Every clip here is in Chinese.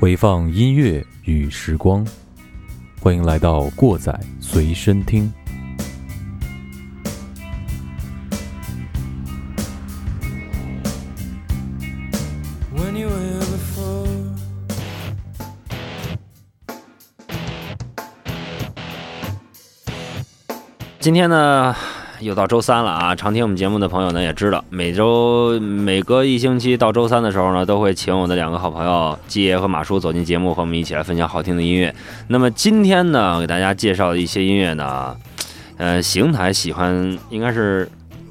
回放音乐与时光，欢迎来到过载随身听。今天呢，又到周三了啊！常听我们节目的朋友呢也知道，每周每隔一星期到周三的时候呢，都会请我的两个好朋友季爷和马叔走进节目，和我们一起来分享好听的音乐。那么今天呢，给大家介绍的一些音乐呢，呃，邢台喜欢应该是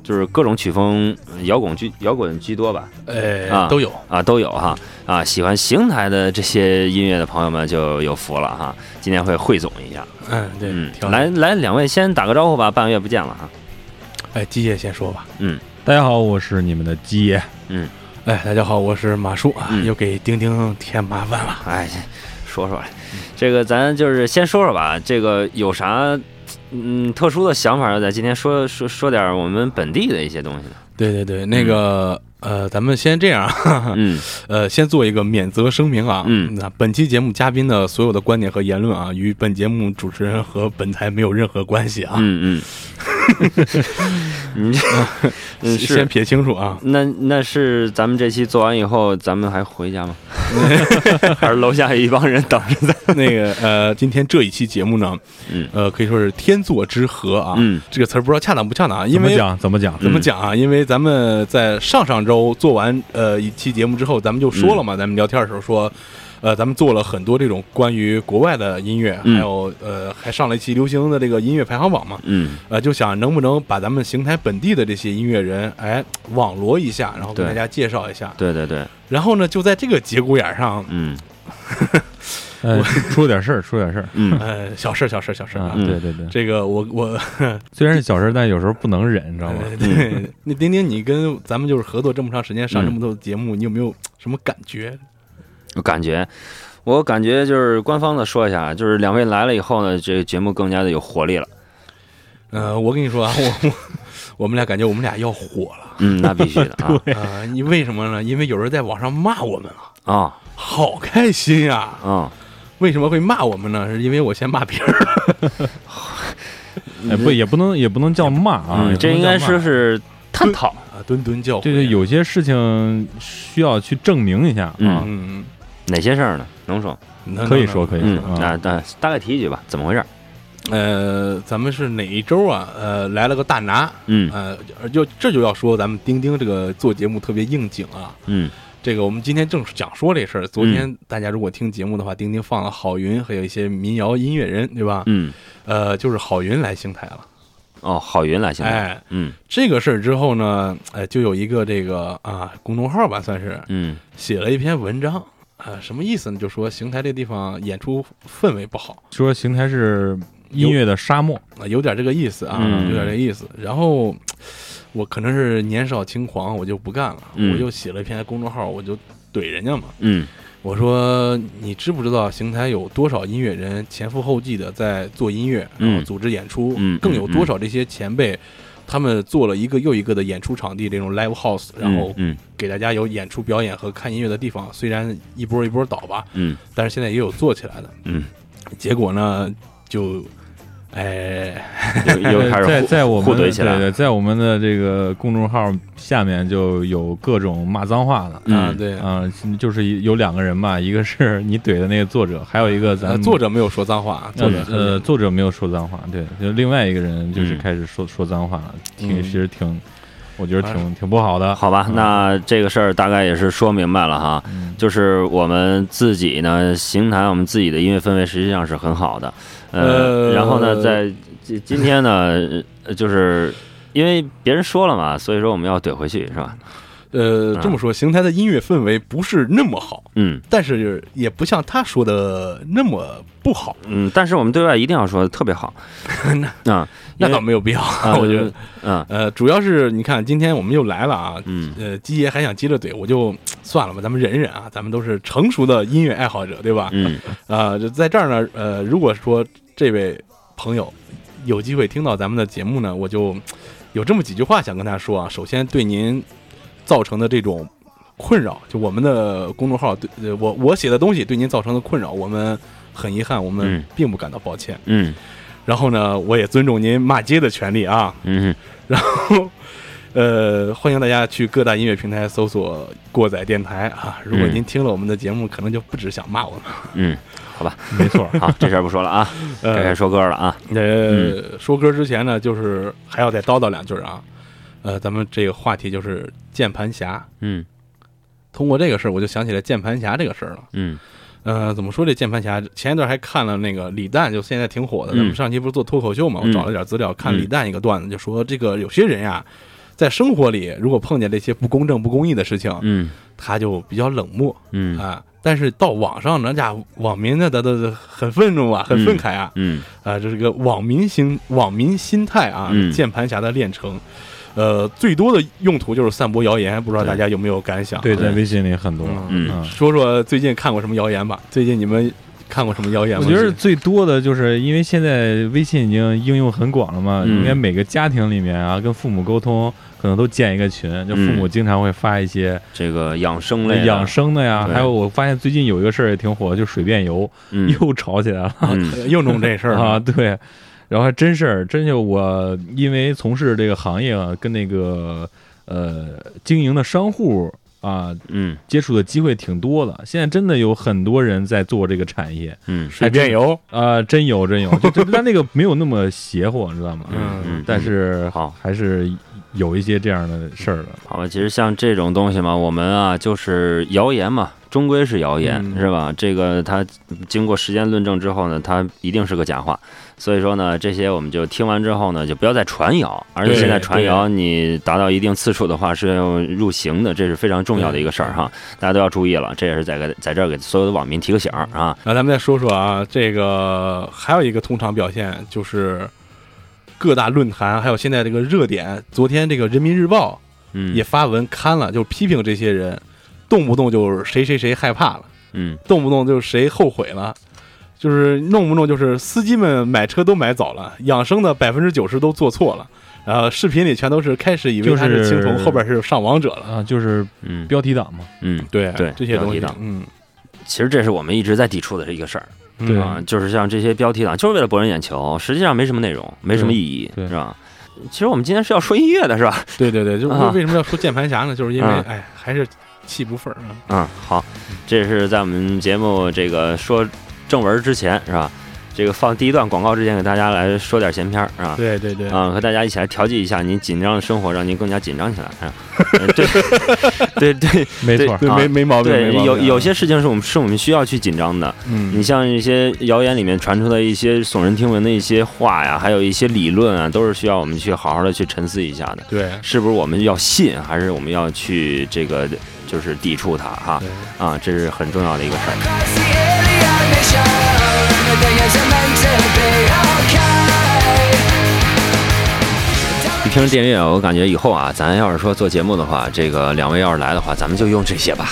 就是各种曲风，摇滚居摇滚居多吧？呃，啊都有。啊，都有哈啊，喜欢邢台的这些音乐的朋友们就有福了哈。今天会汇总一下，嗯，对，嗯，来。来，两位先打个招呼吧，半个月不见了哈。哎，鸡爷先说吧。嗯大家好，我是你们的鸡爷。嗯哎，大家好，我是马叔啊，嗯又给丁丁添麻烦了。哎，说说，这个咱就是先说说吧，这个有啥嗯特殊的想法，要在今天说说说点我们本地的一些东西呢？对对对，那个呃，咱们先这样啊，嗯呃，先做一个免责声明啊。嗯那本期节目嘉宾的所有的观点和言论啊，与本节目主持人和本台没有任何关系啊。嗯嗯，你先撇清楚啊。那那是咱们这期做完以后，咱们还回家吗？还是楼下有一帮人等着咱？那个呃，今天这一期节目呢，嗯呃，可以说是天作之合啊。嗯这个词儿不知道恰当不恰当啊，因为怎么讲？怎么讲？怎么讲啊？因为咱们在上上周做完呃一期节目之后，咱们就说了嘛，咱们聊天的时候说，呃，咱们做了很多这种关于国外的音乐，嗯。还有呃还上了一期流行的这个音乐排行榜嘛，嗯。呃，就想能不能把咱们邢台本地的这些音乐人，哎，网罗一下，然后跟大家介绍一下。对对对，然后呢，就在这个节骨眼上，嗯。呃，出了点事儿，出了点事儿。嗯。呃，小事儿小事儿小事儿啊，对对对，这个我我 虽然是小事儿，但有时候不能忍，你知道吗？呃对，那丁丁，你跟咱们就是合作这么长时间，上嗯。这么多节目，你有没有什么感觉？我感觉，我感觉就是官方的说一下，就是两位来了以后呢，这个节目更加的有活力了。呃，我跟你说啊，我我我们俩感觉我们俩要火了嗯，那必须的啊 啊！你、为什么呢？因为有人在网上骂我们了，啊好开心呀、啊！为什么会骂我们呢？是因为我先骂别人。哎，不，也不能也不能叫骂啊，嗯，这应该说是探讨。啊，敦敦教诲。对对，有些事情需要去证明一下嗯啊，嗯，哪些事儿呢？能说？可以说。可以嗯说，啊。那那大概提一句吧，怎么回事？能呃，咱们是哪一周啊？呃，来了个大拿。嗯呃，就这就要说咱们钉钉这个做节目特别应景啊。嗯这个我们今天正想说这事儿。昨天大家如果听节目的话，钉钉放了郝云，还有一些民谣音乐人，对吧？嗯，呃，就是郝云来邢台了。哦，郝云来邢台。哎，嗯这个事儿之后呢，哎，就有一个这个啊公众号吧，算是嗯写了一篇文章，啊，什么意思呢？就说邢台这地方演出氛围不好，说邢台是音乐的沙漠，啊，有点这个意思啊，嗯。有点这个意思。然后我可能是年少轻狂，我就不干了，嗯。我就写了一篇公众号，我就怼人家嘛。嗯。我说你知不知道邢台有多少音乐人前赴后继的在做音乐，然后嗯。组织演出，嗯。更有多少这些前辈，他们做了一个又一个的演出场地，这种 live house，然后嗯给大家有演出表演和看音乐的地方。虽然一波一波倒吧，嗯但是现在也有做起来的。嗯，结果呢，就，哎，又又 开始在互在我们互怼起来对对，在我们的这个公众号下面就有各种骂脏话的。啊，嗯对，啊、就是有两个人嘛，一个是 你怼的那个作者，还有一个咱呃作者没有说脏话，作者呃呃，作者没有说脏话，对，就另外一个人就是嗯开始说、说脏话了，挺嗯其实挺，我觉得挺挺不好的。好吧，那这个事儿大概也是说明白了哈。嗯就是我们自己呢，邢台我们自己的音乐氛围实际上是很好的，呃，呃然后呢，在今今天呢，呃就是因为别人说了嘛，所以说我们要怼回去是吧？呃，这么说，邢台的音乐氛围不是那么好，嗯。但是也不像他说的那么不好，嗯，但是我们对外一定要说特别好。啊，那因为倒没有必要，啊，我觉得。嗯。呃，主要是你看，今天我们又来了啊，嗯。呃，鸡爷还想接着怼，我就算了吧，咱们忍忍啊，咱们都是成熟的音乐爱好者，对吧？嗯啊、就在这儿呢，呃，如果说这位朋友有机会听到咱们的节目呢，我就有这么几句话想跟他说啊。首先，对您造成的这种困扰，就我们的公众号对呃我我写的东西对您造成的困扰，我们很遗憾，我们嗯并不感到抱歉。嗯然后呢，我也尊重您骂街的权利啊。嗯然后，呃，欢迎大家去各大音乐平台搜索“过载电台”啊。如果嗯您听了我们的节目，可能就不只想骂我们。嗯，好吧没错，好，这事儿不说了啊，呃该说歌了啊，呃，说歌之前呢，就是还要再叨叨两句啊。呃，咱们这个话题就是键盘侠。嗯通过这个事儿，我就想起来键盘侠这个事儿了。嗯呃，怎么说这键盘侠？前一段还看了那个李诞，就现在挺火的。嗯咱们上期不是做脱口秀嘛，我嗯找了点资料，看嗯李诞一个段子，就说这个有些人呀，在生活里如果碰见这些不公正、不公义的事情，嗯他就比较冷漠嗯啊。但是到网上，人家网民呢，他都很愤怒啊，很愤慨啊。嗯啊，这是个网民心网民心态啊，嗯键盘侠的炼成。呃，最多的用途就是散播谣言，不知道大家有没有感想？对，啊在微信里很多。嗯嗯，说说最近看过什么谣言吧？最近你们看过什么谣言吗？我觉得最多的就是因为现在微信已经应用很广了嘛，嗯。应该每个家庭里面啊，跟父母沟通可能都建一个群，就父母经常会发一些这个养生类的。养，生的呀，还有我发现最近有一个事儿也挺火，就水变油嗯。又吵起来了 又弄这事儿。啊，对。然后还真事儿，真就我因为从事这个行业啊，跟那个呃经营的商户啊嗯接触的机会挺多的。现在真的有很多人在做这个产业嗯水电油，啊、真有真有，就就 但那个没有那么邪乎，你知道吗？嗯嗯，但是好还是有一些这样的事儿的。好吧，其实像这种东西嘛，我们啊就是谣言嘛，终归是谣言，嗯是吧？这个它经过时间论证之后呢，它一定是个假话。所以说呢，这些我们就听完之后呢，就不要再传谣。而且现在传谣，你达到一定次数的话是要入刑的，这是非常重要的一个事儿哈，大家都要注意了。这也是在给在这儿给所有的网民提个醒儿啊。然后咱们再说说啊，这个还有一个通常表现就是各大论坛，还有现在这个热点，昨天这个人民日报嗯，也发文刊了，就批评这些人，动不动就是谁谁谁害怕了，嗯动不动就是谁后悔了。就是弄不弄就是司机们买车都买早了，养生的百分之九十都做错了，然后视频里全都是开始以为他是就是青铜，后边是上王者了。啊，就是嗯标题党嘛。嗯，对对这些东西标题党，嗯，其实这是我们一直在抵触的这一个事儿。对啊，就是像这些标题党，就是为了博人眼球，实际上没什么内容，没什么意义，对是吧？其实我们今天是要说音乐的，是吧？对对对，就是啊为什么要说键盘侠呢？就是因为啊哎，还是气不忿儿啊。嗯，好，这是在我们节目这个说正文之前，是吧？这个放第一段广告之前，给大家来说点闲篇儿，是吧？对对对，啊、和大家一起来调剂一下您紧张的生活，让您更加紧张起来。对，对对 没错，对，啊没没毛病，对，有有些事情是我们是我们需要去紧张的。嗯，你像一些谣言里面传出的一些耸人听闻的一些话呀，还有一些理论啊，都是需要我们去好好的去沉思一下的。对是不是我们要信，还是我们要去这个就是抵触它哈？啊，这是很重要的一个事儿。一听电乐，我感觉以后啊，咱要是说做节目的话，这个两位要是来的话，咱们就用这些吧。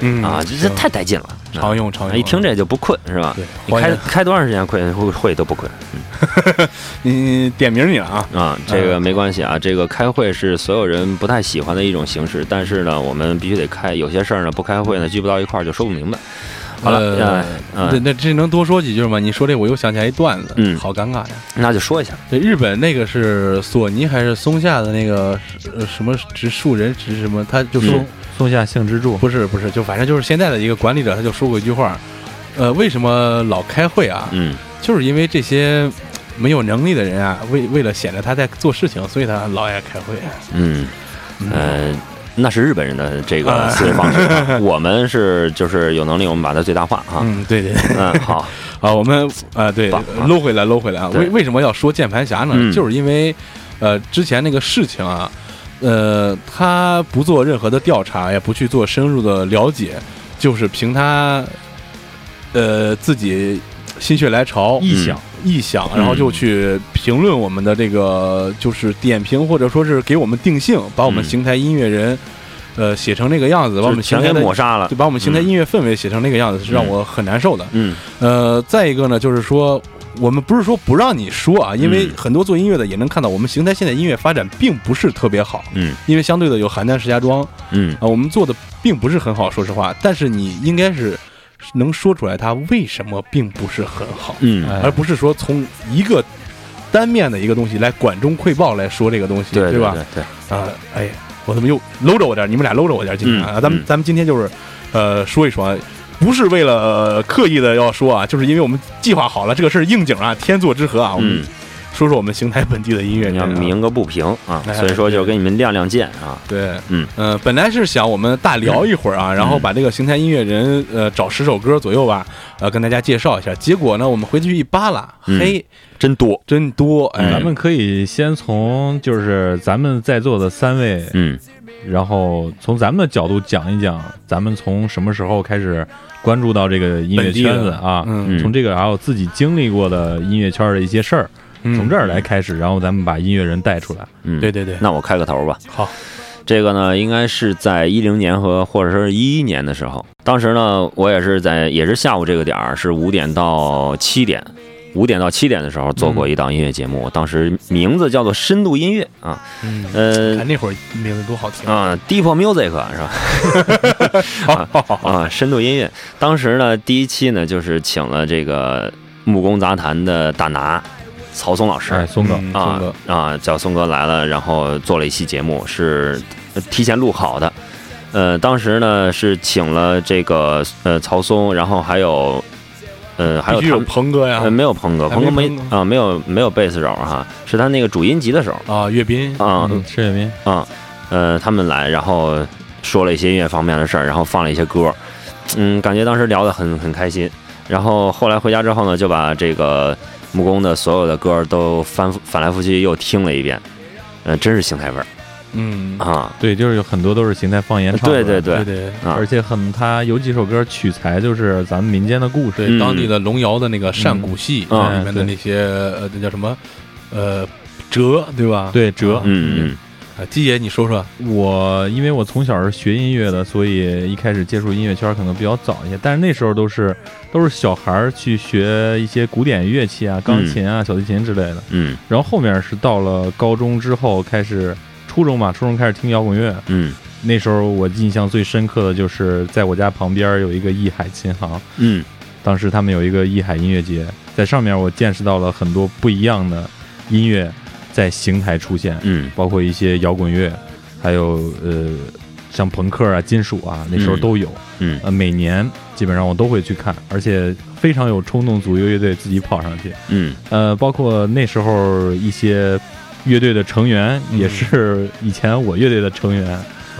嗯。啊，这这太带劲了，常用常用，一听这就不困是吧？对，你开开多长时间困会会都不困。嗯。你点名你了啊，啊，这个没关系啊，这个开会是所有人不太喜欢的一种形式，但是呢，我们必须得开，有些事儿呢不开会呢聚不到一块儿就说不明白。好了，呃嗯、那那这能多说几句吗？你说这我又想起来一段子，嗯好尴尬呀。那就说一下，这日本那个是索尼还是松下的那个呃什么植树人植什么，他就说、嗯松下幸之助，不是不是，就反正就是现在的一个管理者，他就说过一句话，呃，为什么老开会啊？嗯就是因为这些没有能力的人啊，为为了显得他在做事情，所以他老爱开会。嗯嗯呃。那是日本人的这个啊思维方式啊，我们是就是有能力，我们把它最大化啊。嗯，对对对。嗯，好，啊，我们啊，对搂回来，搂回来啊。为为什么要说键盘侠呢？嗯就是因为，呃，之前那个事情啊，呃，他不做任何的调查，也不去做深入的了解，就是凭他呃自己心血来潮臆想，臆想，嗯。然后就去评论我们的这个，就是点评或者说是给我们定性，把我们嗯。邢台音乐人，呃，写成那个样子，把我们邢台的抹杀了。就。把我们邢台音乐氛围写成那个样子，是让我很难受的。嗯。呃，再一个呢，就是说，我们不是说不让你说啊，因为嗯。很多做音乐的也能看到，我们邢台现在音乐发展并不是特别好，嗯。因为相对的有邯郸、石家庄嗯。啊，我们做的并不是很好，说实话。但是你应该是能说出来他为什么并不是很好，而不是说从一个单面的一个东西来管中窥豹来说这个东西，对吧？对对，啊，哎，我怎么又搂着我点儿？你们俩搂着我点儿，今天啊，咱们咱们今天就是，呃，说一说啊，不是为了、呃刻意的要说啊，就是因为我们计划好了这个事儿应景啊，天作之合啊，我们嗯，说说我们邢台本地的音乐你要人啊。鸣个不平啊，哎所以说就给你们亮亮剑啊。对，嗯呃，本来是想我们大聊一会儿啊，然后把这个邢台音乐人呃找十首歌左右吧，呃跟大家介绍一下。结果呢，我们回去一扒拉，嗯嘿，真多，真多，哎，咱们可以先从就是咱们在座的三位，嗯然后从咱们的角度讲一讲，咱们从什么时候开始关注到这个音乐圈子啊？嗯嗯从这个还有自己经历过的音乐圈的一些事儿，嗯从这儿来开始，然后咱们把音乐人带出来。嗯，对对对，那我开个头吧。好，这个呢，应该是在一零年和或者是一一年的时候，当时呢，我也是在也是下午这个点儿，是五点到七点，五点到七点的时候做过一档音乐节目，当时名字叫做《深度音乐》啊，嗯，呃那会儿名字多好听，啊，Deep Music 是吧？啊，深度音乐。当时呢，第一期呢就是请了这个木工杂谈的大拿曹松老师，哎，松哥，嗯啊松哥。啊，叫松哥来了，然后做了一期节目，是呃提前录好的。呃，当时呢是请了这个呃曹松，然后还有呃还有他们鹏哥呀。呃，没有鹏哥，还鹏哥没啊没有没有贝斯手哈，是他那个主音吉他手。啊，岳斌，啊。嗯，施雪斌，啊呃他们来，然后说了一些音乐方面的事儿，然后放了一些歌，嗯，感觉当时聊得很很开心。然后后来回家之后呢，就把这个木工的所有的歌都翻翻来覆去又听了一遍，呃，真是邢台味儿。嗯，啊！对，就是有很多都是邢台方言唱的，对对对。对对。啊。而且很他有几首歌取材就是咱们民间的故事，对，嗯。当地的龙窑的那个善鼓戏嗯。里面的那些呃，那叫什么？呃折，对吧？对折。嗯嗯啊，季爷你说说，我因为我从小是学音乐的，所以一开始接触音乐圈可能比较早一些，但是那时候都是都是小孩儿去学一些古典乐器啊，钢琴啊、小提琴之类的。嗯。然后后面是到了高中之后开始，初中吧，初中开始听摇滚乐。嗯。那时候我印象最深刻的就是在我家旁边有一个艺海琴行，嗯。当时他们有一个艺海音乐节，在上面我见识到了很多不一样的音乐在邢台出现，嗯。包括一些摇滚乐，还有呃像朋克啊、金属啊，那时候都有。嗯。呃，每年基本上我都会去看，而且非常有冲动组一个乐队自己跑上去。嗯。呃，包括那时候一些乐队的成员嗯。也是以前我乐队的成员。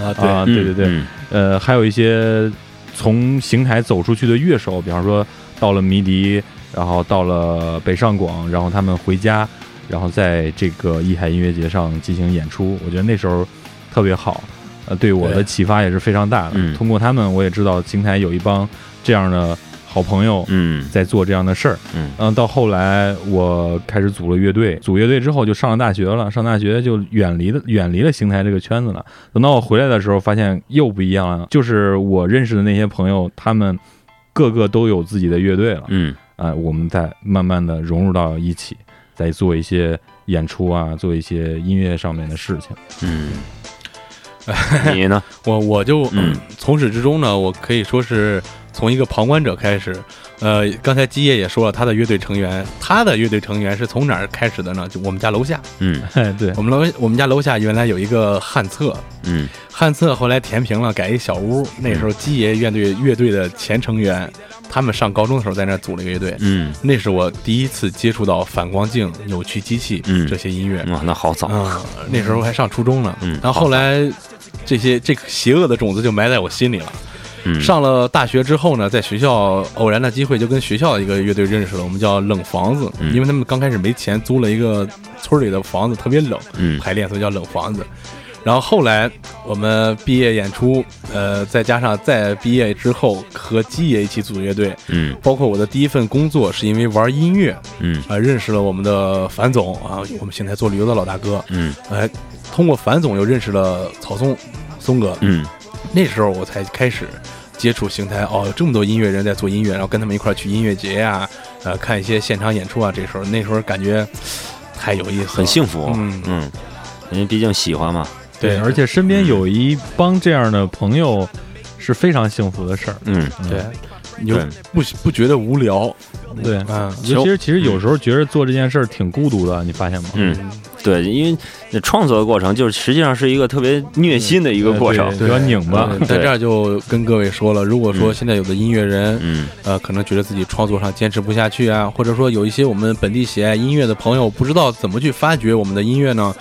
啊，对，啊，对对。对，嗯。呃，还有一些从邢台走出去的乐手，比方说到了迷笛，然后到了北上广，然后他们回家，然后在这个艺海音乐节上进行演出，我觉得那时候特别好，呃，对我的启发也是非常大的。嗯通过他们，我也知道邢台有一帮这样的好朋友嗯在做这样的事儿。嗯嗯，到后来我开始组了乐队，组乐队之后就上了大学了，上大学就远离了远离了邢台这个圈子了。等到我回来的时候，发现又不一样了，就是我认识的那些朋友，他们个个都有自己的乐队了，嗯啊、我们在慢慢的融入到一起，在做一些演出啊，做一些音乐上面的事情。嗯，你呢？我我就嗯从始至终呢，我可以说是从一个旁观者开始。呃，刚才基爷也说了，他的乐队成员，他的乐队成员是从哪儿开始的呢？就我们家楼下，嗯哎，对，我们楼我们家楼下原来有一个旱厕，嗯旱厕后来填平了，改一小屋。那时候基爷乐队乐队的前成员，他们上高中的时候在那儿组了一个乐队。嗯，那是我第一次接触到反光镜、扭曲机器嗯这些音乐。哇，那好早。啊、那时候还上初中呢。嗯然后后来这些这个邪恶的种子就埋在我心里了。嗯，上了大学之后呢，在学校偶然的机会就跟学校的一个乐队认识了，我们叫冷房子，嗯因为他们刚开始没钱租了一个村里的房子，特别冷，嗯排练所以叫冷房子。然后后来我们毕业演出，呃，再加上在毕业之后和基爷一起组乐队，嗯。包括我的第一份工作是因为玩音乐嗯。啊、认识了我们的樊总啊，我们现在做旅游的老大哥，嗯。哎、通过樊总又认识了曹松松哥，嗯。那时候我才开始接触邢台，哦，有这么多音乐人在做音乐，然后跟他们一块去音乐节呀、呃，看一些现场演出啊。这时候那时候感觉太有意思了，很幸福，嗯。嗯，因为毕竟喜欢嘛，对，而且身边有一帮这样的朋友是非常幸福的事儿。嗯对，你就不不觉得无聊，对，嗯尤其是其实有时候觉得做这件事儿挺孤独的，你发现吗？嗯，对，因为那创作的过程就是实际上是一个特别虐心的一个过程比较拧巴。嗯在这儿就跟各位说了，如果说嗯现在有的音乐人，嗯呃，可能觉得自己创作上坚持不下去啊，或者说有一些我们本地喜爱音乐的朋友不知道怎么去发掘我们的音乐呢，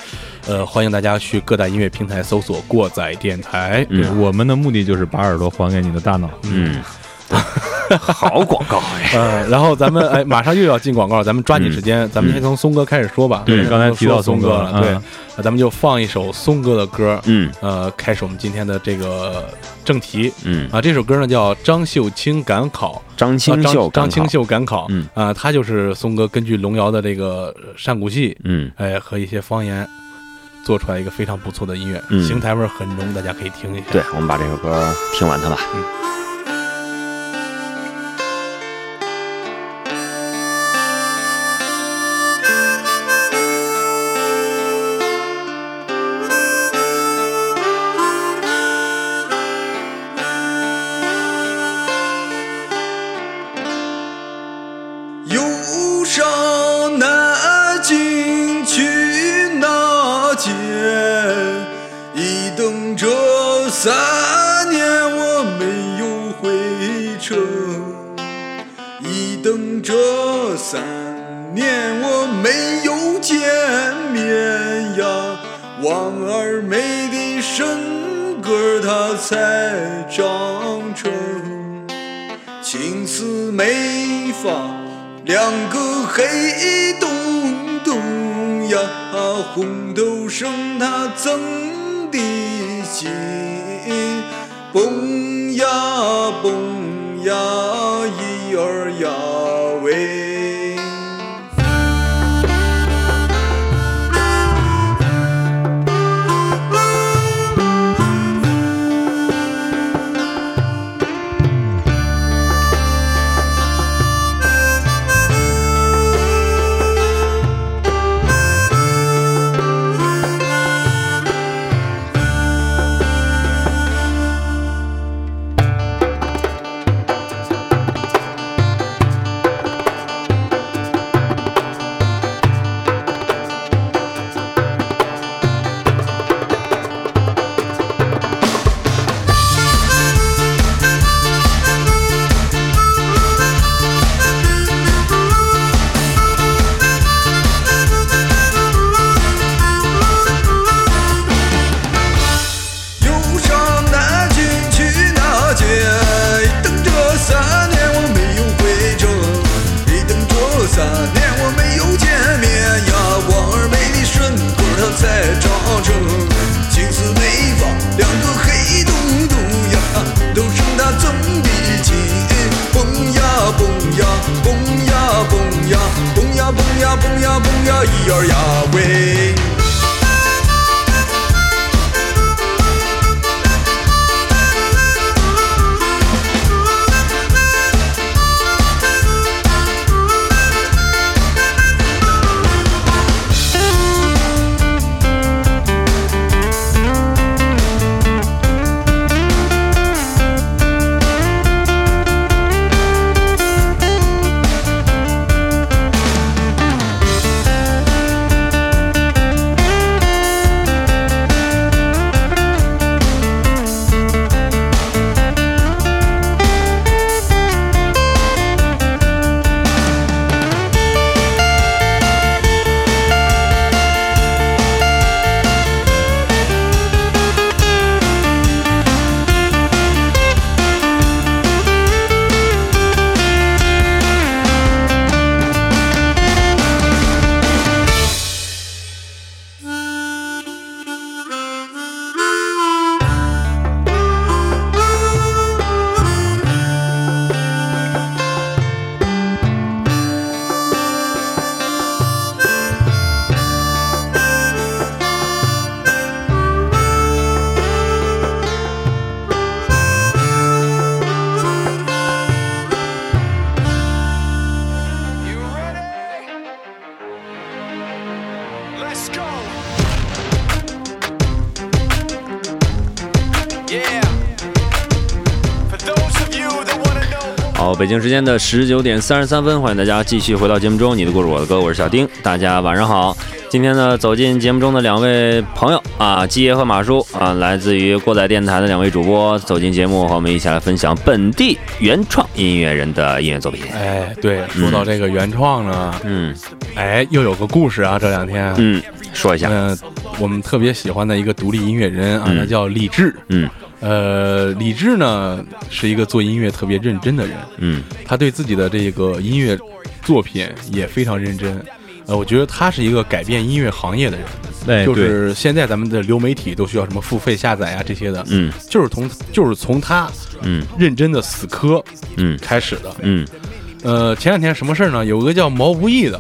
呃，欢迎大家去各大音乐平台搜索“过载电台”。嗯。对，我们的目的就是把耳朵还给你的大脑。嗯，好广告哎，呃，然后咱们哎，马上又要进广告，咱们抓紧时间，咱们先从松哥开始说吧。对嗯刚才提到松松哥了，对咱们就放一首松哥的歌，嗯。呃，开始我们今天的这个正题。嗯，啊。这首歌呢叫张秀清赶考，张清秀啊张张清，秀赶考，嗯。啊，他就是松哥根据龙窑的这个呃山谷戏，嗯。哎和一些方言做出来一个非常不错的音乐，嗯邢台味儿很浓，大家可以听一下。对，我们把这首歌听完它吧。忧个黑洞洞呀，红豆生它怎的紧，蹦呀蹦北京时间的十九点三十三分，欢迎大家继续回到节目中。你的故事，我的歌，我是小丁，大家晚上好。今天呢，走进节目中的两位朋友啊，基爷和马叔啊，来自于过载电台的两位主播，走进节目和我们一起来分享本地原创音乐人的音乐作品。哎，对，说到这个原创呢，嗯哎，又有个故事啊，这两天，嗯，说一下，嗯、我们特别喜欢的一个独立音乐人啊，嗯他叫李志。嗯呃，李志呢是一个做音乐特别认真的人，嗯。他对自己的这个音乐作品也非常认真。呃，我觉得他是一个改变音乐行业的人，哎，就，是现在咱们的流媒体都需要什么付费下载啊这些的，嗯。就是从就是从他嗯认真的死磕嗯。开始的。嗯。呃，前两天什么事儿呢？有个叫毛不易的，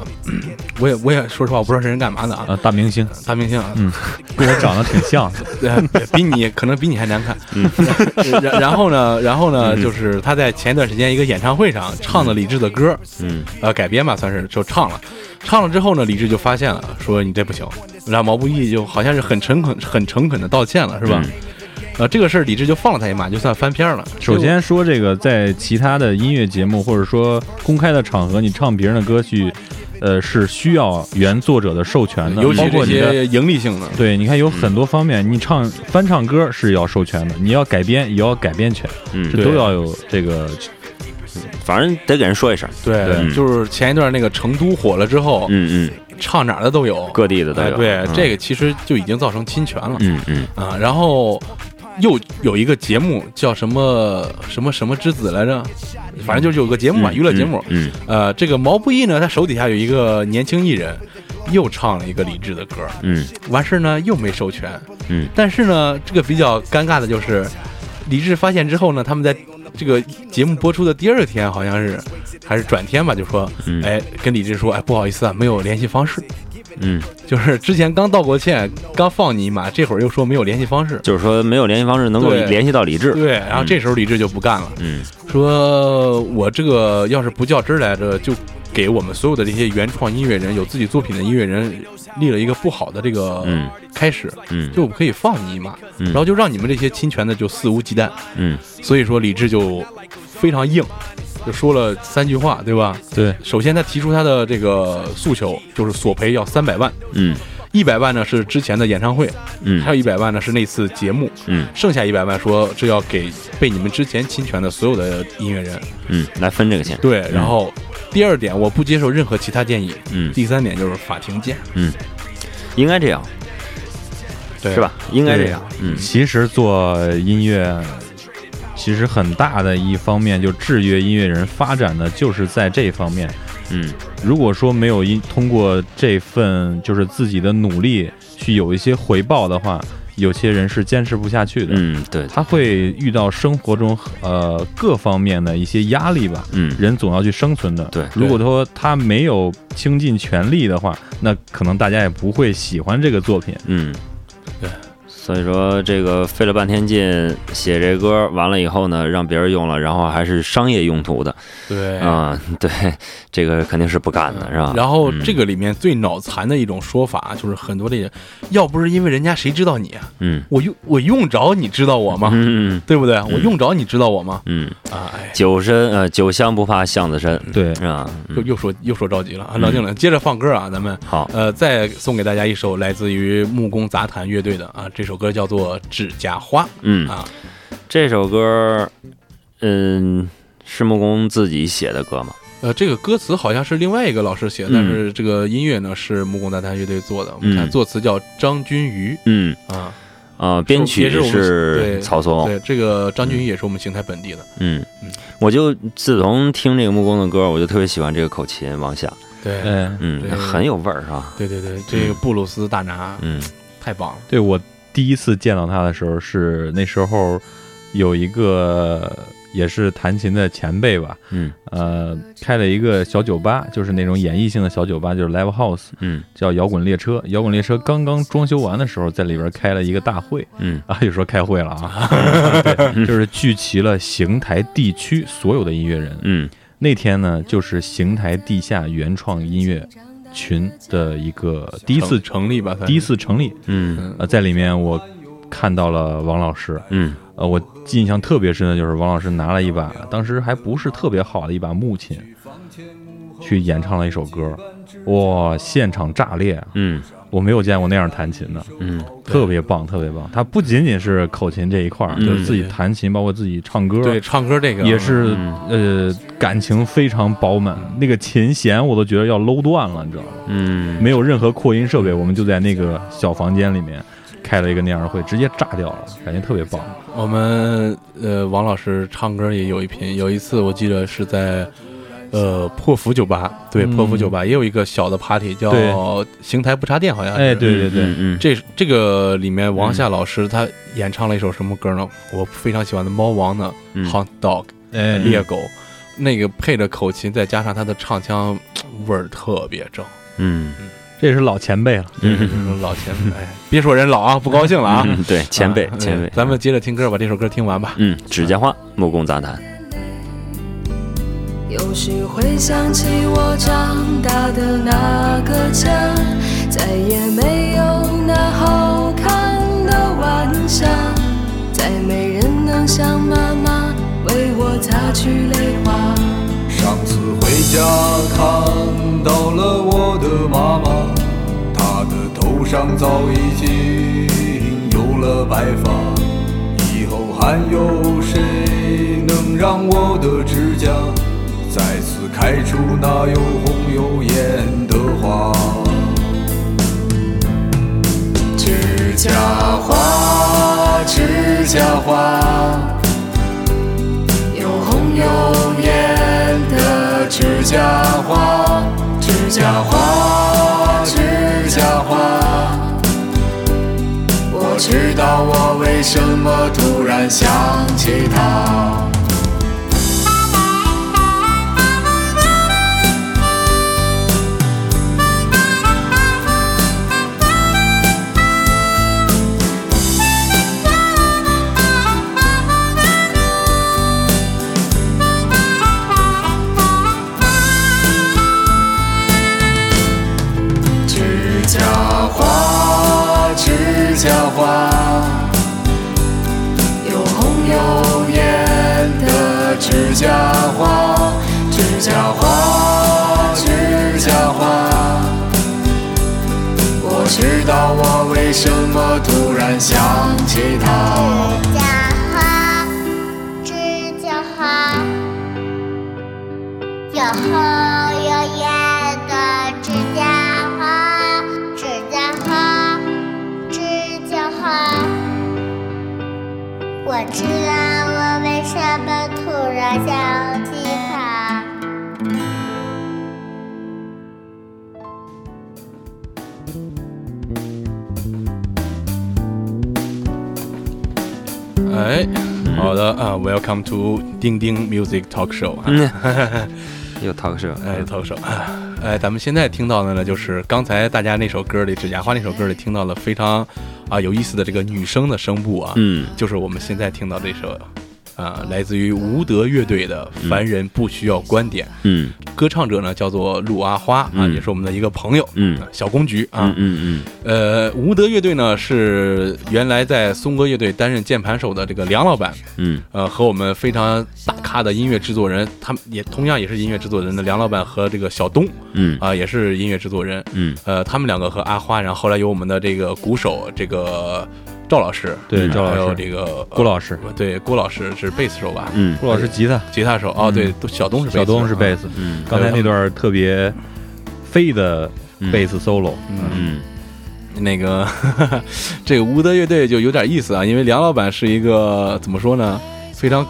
我也我也说实话，我不知道这人干嘛的啊，啊，大明星，大明星啊，嗯，跟我长得挺像，对比你可能比你还难看。然然后呢，然后呢，就是他在前一段时间一个演唱会上唱的李志的歌，嗯呃，改编吧，算是就唱了。唱了之后呢，李志就发现了，说你这不行。然后毛不易就好像是很诚恳、很诚恳的道歉了，是吧？嗯呃，这个事儿李志就放了他一马，就算翻篇了。首先说这个，在其他的音乐节目或者说公开的场合，你唱别人的歌曲，呃，是需要原作者的授权的，尤其这。些盈利性的，对，你看有很多方面，你唱翻唱歌是要授权的，你要改编也要改编权，嗯这都要有这个。反正得给人说一声。对，对就是前一段那个成都火了之后，嗯嗯，唱哪儿的都有，各地的都哎，有。对，嗯这个其实就已经造成侵权了。嗯嗯啊，然后又有一个节目叫什么什么什么之子来着，反正就是有个节目嘛，娱乐节目。嗯呃，这个毛不易呢，他手底下有一个年轻艺人，又唱了一个李志的歌，嗯完事儿呢又没授权。嗯但是呢，这个比较尴尬的就是，李志发现之后呢，他们在这个节目播出的第二天，好像是还是转天吧，就说，嗯哎，跟李志说，哎，不好意思啊，没有联系方式。嗯，就是之前刚道过歉，刚放你一马，这会儿又说没有联系方式。就是说没有联系方式能够联系到李志。对，然后这时候李志就不干了，嗯说我这个要是不较真儿来着，就给我们所有的这些原创音乐人、有自己作品的音乐人立了一个不好的这个嗯开始，嗯就可以放你一马，嗯然后就让你们这些侵权的就肆无忌惮。嗯所以说李志就非常硬，就说了三句话，对吧？对，首先他提出他的这个诉求，就是索赔要三百万，嗯一百万呢是之前的演唱会，嗯还有一百万呢是那次节目，嗯剩下一百万说这要给被你们之前侵权的所有的音乐人。嗯，来分这个钱。对，然后第二点，我不接受任何其他建议。嗯第三点就是法庭见，嗯，应该这样对是？吧？应该这样。嗯其实做音乐，其实很大的一方面就制约音乐人发展的就是在这方面。嗯如果说没有一通过这份就是自己的努力去有一些回报的话，有些人是坚持不下去的。嗯，对，他会遇到生活中呃各方面的一些压力吧。嗯人总要去生存的。对如果说他没有倾尽全力的话，那可能大家也不会喜欢这个作品。嗯，对。所以说，这个费了半天劲写这歌，完了以后呢，让别人用了，然后还是商业用途的，对。啊、对，这个肯定是不干的，是吧？然后嗯这个里面最脑残的一种说法就是很多的人，要不是因为人家谁知道你啊？嗯。我用我用着你知道我吗？嗯。对不对？我用着你知道我吗？嗯，啊，哎，酒深呃酒香不怕巷子深，对，是吧？嗯。又又说又说着急了啊，冷静冷静，接着放歌啊，咱们。好，呃再送给大家一首来自于木工杂谈乐队的啊，这首歌叫做《指甲花》嗯，啊，这首歌，嗯，是木工自己写的歌吗？呃，这个歌词好像是另外一个老师写但是这个音乐呢是木工大谈乐队做的。我们看嗯作词叫张君瑜嗯。啊，啊，编曲也是我们对曹松，对，这个张君瑜也是我们邢台本地的。嗯。嗯，我就自从听这个木工的歌，我就特别喜欢这个口琴往下，对，哎，嗯，很有味儿是吧？对对对，这个布鲁斯大拿嗯。太棒了。对我第一次见到他的时候是那时候有一个也是弹琴的前辈吧，嗯。呃，开了一个小酒吧，就是那种演绎性的小酒吧，就是 live house，嗯。叫摇滚列车。摇滚列车刚刚装修完的时候，在里边开了一个大会。嗯。啊，就说开会了啊，对，就是聚齐了邢台地区所有的音乐人。嗯。那天呢，就是邢台地下原创音乐群的一个第一次成立吧，第一次成立，嗯。呃，在里面我看到了王老师，嗯。呃，我印象特别深的就是王老师拿了一把当时还不是特别好的一把木琴，去演唱了一首歌，哇，现场炸裂啊！嗯我没有见过那样弹琴的，嗯特别棒，特别棒。他不仅仅是口琴这一块儿，嗯就是自己弹琴，包括自己唱歌，对，唱歌这个也是嗯呃感情非常饱满。那个琴弦我都觉得要搂断了，你知道吗？嗯，没有任何扩音设备，我们就在那个小房间里面开了一个那样的会，直接炸掉了，感觉特别棒。我们呃，王老师唱歌也有一拼。有一次我记得是在呃破釜酒吧，对，嗯破釜酒吧也有一个小的 party 叫邢台不插电，好像是。哎，对对对，这这个里面王夏老师他演唱了一首什么歌呢？我非常喜欢的猫王的嗯《Hot Dog》哎，猎狗，那个配着口琴，再加上他的唱腔，味儿特别正。嗯这是老前辈了。嗯嗯，老前辈，哎，别说人老啊，不高兴了啊。嗯，对，前辈啊前辈哎，咱们接着听歌，把这首歌听完吧。嗯，指甲花木工杂谈，有时会想起我长大的那个家，再也没有那好看的晚霞，再没人能像妈妈为我擦去泪花。上次回家看到了我的妈妈，她的头上早已经有了白发。以后还有谁能让我的指甲再次开出那又红又艳的花？指甲花，指甲花，又红又艳的指甲花，指甲花，指甲花。我知道我为什么突然想起它。指甲花，指甲花。我知道我为什么突然想起它。指甲花，指甲花，有红有艳的指甲花，指甲花，指甲花。我知道我为什么突然想哎，好的啊，Welcome to 钉钉 Music Talk Show 啊，嗯，又 talk show，哎，Talk Show，哎，咱们现在听到的呢，就是刚才大家那首歌里《指甲花》那首歌里听到了非常啊有意思的这个女生的声部啊，嗯。就是我们现在听到这首啊，来自于吴德乐队的《凡人不需要观点》，嗯歌唱者呢叫做陆阿花啊，嗯也是我们的一个朋友，嗯小公举啊嗯，嗯呃，吴德乐队呢是原来在松哥乐队担任键盘手的这个梁老板，嗯。呃，和我们非常大咖的音乐制作人，他们也同样也是音乐制作人的梁老板和这个小东嗯。啊、也是音乐制作人，嗯。呃，他们两个和阿花，然后后来有我们的这个鼓手这个赵老师，嗯对赵老师还有这个郭老师，呃对郭老师是贝斯手吧，嗯郭老师吉他，吉他手哦，嗯对，小东是贝斯小东是贝斯，嗯刚才那段特别飞的贝斯 solo，嗯嗯那个 这个吴德乐队就有点意思啊，因为梁老板是一个怎么说呢，非常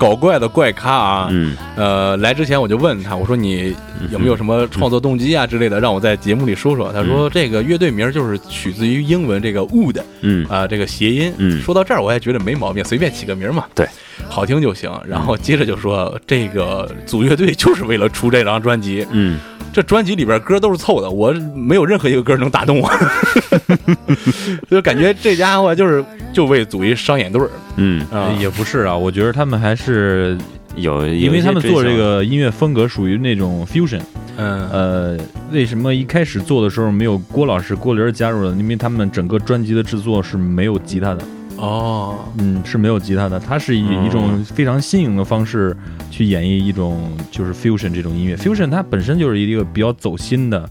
搞怪的怪咖啊。嗯。呃，来之前我就问他，我说你有没有什么创作动机啊之类的，让我在节目里说说。他说这个乐队名就是取自于英文这个 wood 嗯。啊、这个谐音。嗯。说到这儿我也觉得没毛病，随便起个名嘛，对，好听就行。然后接着就说这个组乐队就是为了出这张专辑，嗯。这专辑里边歌都是凑的，我没有任何一个歌能打动我，就感觉这家伙就是就为组一商演队儿嗯啊，也不是啊，我觉得他们还是有，因为他们做这个音乐风格属于那种 fusion。嗯呃，为什么一开始做的时候没有郭老师郭玲加入了？因为他们整个专辑的制作是没有吉他的，哦，嗯，是没有吉他的。他是以嗯一种非常新颖的方式去演绎一种就是 fusion 这种音乐。fusion 它本身就是一个比较走心的，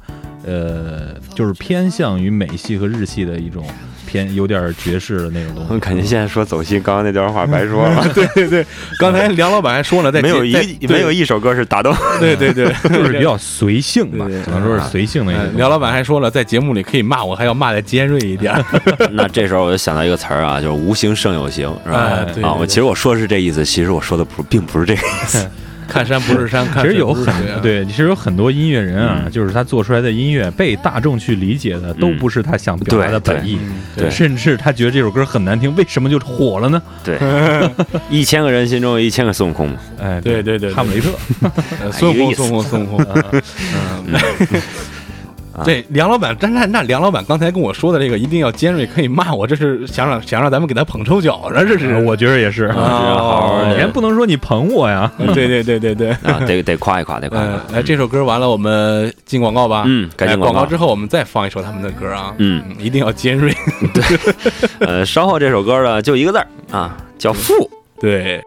呃，就是偏向于美系和日系的一种偏有点爵士的那种东西。我感觉现在说走心，刚刚那段话白说了，对对对，刚才梁老板还说了，在没有一没有一首歌是打动。对对对，就是比较随性吧对对，只能说是随性的一种。哎梁老板还说了，在节目里可以骂我，还要骂的尖锐一点。那这时候我就想到一个词儿啊，就是无形胜有形，是吧？啊，我其实我说的是这意思，其实我说的不并不是这个意思。看山不是山，看 其实有很对，其实有很多音乐人啊，嗯。就是他做出来的音乐被大众去理解的，都不是他想表达的本意，嗯对。甚至他觉得这首歌很难听，为什么就火了呢？对，一千个人心中有一千个孙悟空嘛。哎，对对对对哈姆雷特，呃孙悟空，孙悟空，孙悟空。嗯，对，梁老板，但那那梁老板刚才跟我说的这个一定要尖锐，可以骂我，这是想让想让咱们给他捧臭脚呢，这是。我觉得也是。哦好好你还不能说你捧我呀？嗯对对对对对。啊，得得夸一夸，得夸一嗯夸。，来这首歌完了，我们进广告吧。嗯该进哎广告广告之后，我们再放一首他们的歌啊。嗯，一定要尖锐。对呃，稍后这首歌呢，就一个字儿啊，叫富。对，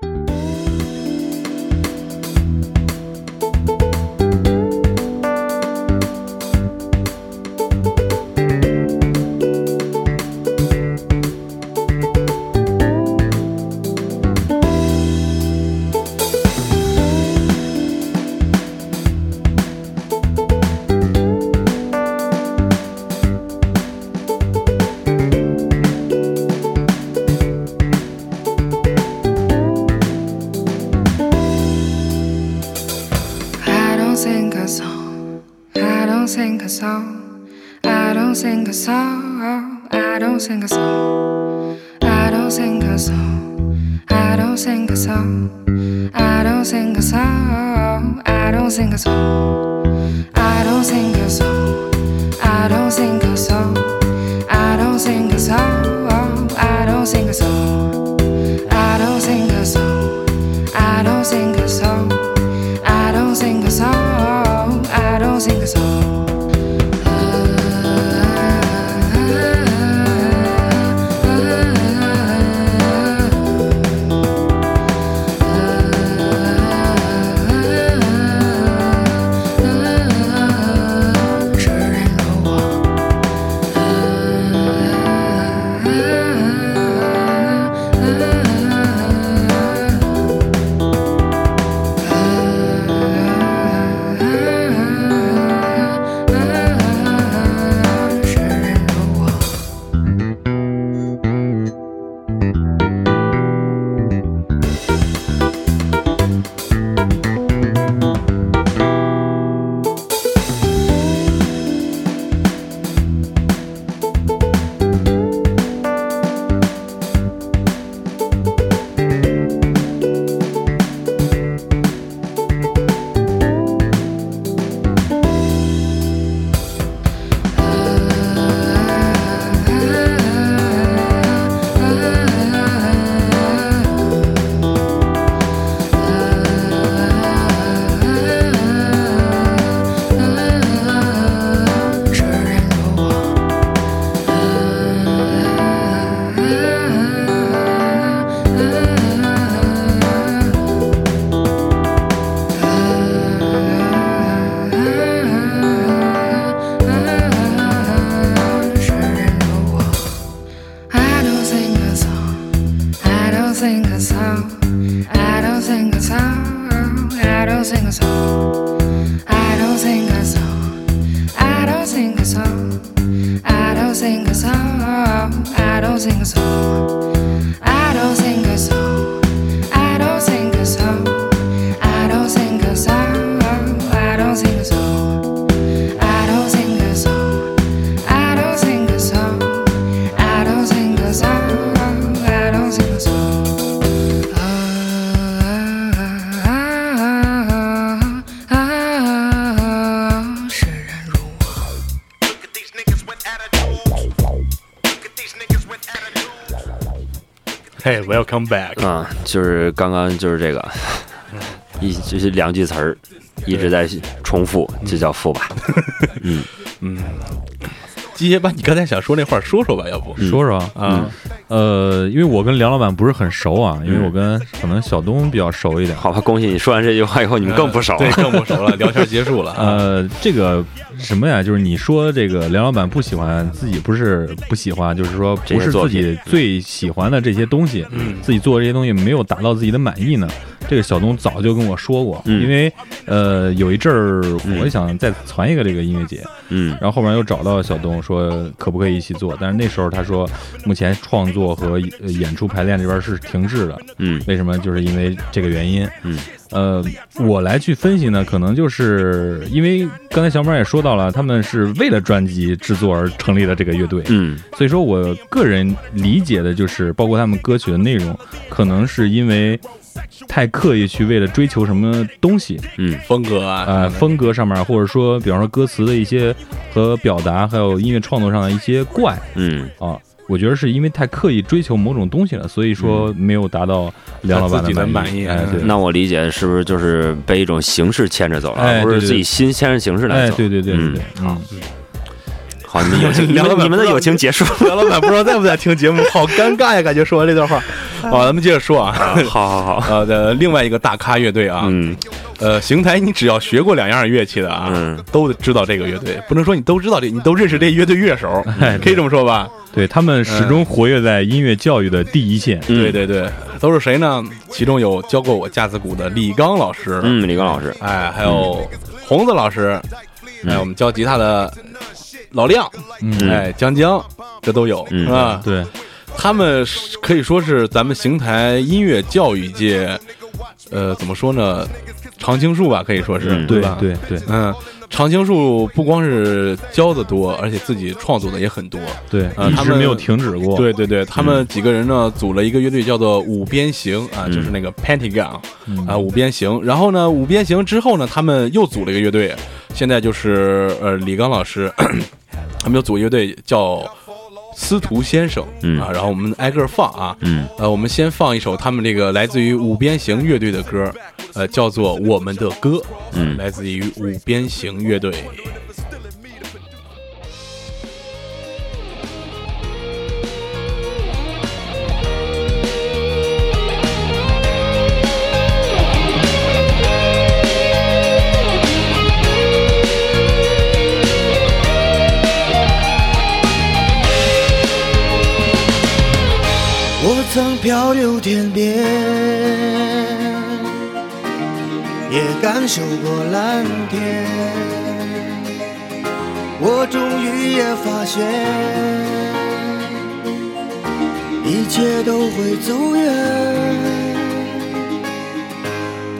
，Welcome back。啊，就是刚刚就是这个，一就是两句词儿一直在重复，就叫复吧。嗯嗯，鸡爷把你刚才想说那话说说吧，要不嗯说说啊？呃，因为我跟梁老板不是很熟啊，因为嗯我跟可能小东比较熟一点。好吧，恭喜你说完这句话以后，你们更不熟了 对，了。更不熟了，聊天结束了。啊，呃，这个什么呀？就是你说这个梁老板不喜欢自己，不是不喜欢，就是说不是自己最喜欢的这些东西，嗯自己做的这些东西没有达到自己的满意呢。这个小东早就跟我说过，嗯。因为呃有一阵儿嗯。我想再传一个这个音乐节，嗯。然后后面又找到小东说可不可以一起做，但是那时候他说目前创作和呃演出排练这边是停滞的，嗯。为什么？就是因为这个原因。嗯，呃，我来去分析呢，可能就是因为刚才小马也说到了，他们是为了专辑制作而成立的这个乐队，嗯。所以说我个人理解的就是，包括他们歌曲的内容，可能是因为太刻意去为了追求什么东西，嗯风格啊，呃，风格上面，或者说，比方说歌词的一些和表达，还有音乐创作上的一些怪。嗯。啊。我觉得是因为太刻意追求某种东西了，所以说没有达到梁老板的满满意哎，对，那我理解是不是就是被一种形式牵着走了，而不是自己心牵着形式来哎，走？对对对对嗯。对，好。嗯，好，你们友情，你们你们的友情结束。梁老板不知道在不在听节目，好尴尬呀！感觉说完这段话，好，咱们接着说啊。好好好，呃的另外一个大咖乐队啊，嗯呃，邢台，你只要学过两样乐器的啊，嗯都知道这个乐队。不能说你都知道这，你都认识这乐队乐手，哎可以这么说吧？对他们始终活跃在音乐教育的第一线。嗯对对对，都是谁呢？其中有教过我架子鼓的李刚老师，嗯，李刚老师，哎，还有红子老师，哎我们教吉他的老亮，嗯哎，江江，这都有嗯啊。对，他们是可以说是咱们邢台音乐教育界，呃，怎么说呢？常青树吧，可以说是，嗯对吧？对对嗯，常青树不光是教的多，而且自己创作的也很多。对，呃他们没有停止过。对对对，他们几个人呢组了一个乐队，叫做五边形啊，就是那个 Pentagon 嗯啊，五边形。然后呢，五边形之后呢，他们又组了一个乐队，现在就是呃李刚老师，他们有组乐队叫司徒先生嗯啊。然后我们挨个放啊，嗯呃，我们先放一首他们这个来自于五边形乐队的歌，呃，叫做《我们的歌》，嗯来自于五边形乐队。曾漂流天边，也感受过蓝天。我终于也发现，一切都会走远。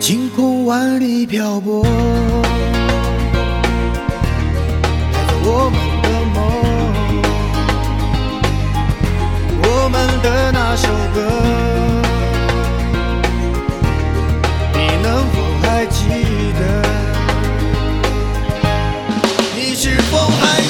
晴空万里漂泊，带走我们的那首歌，你能否还记得？你是否还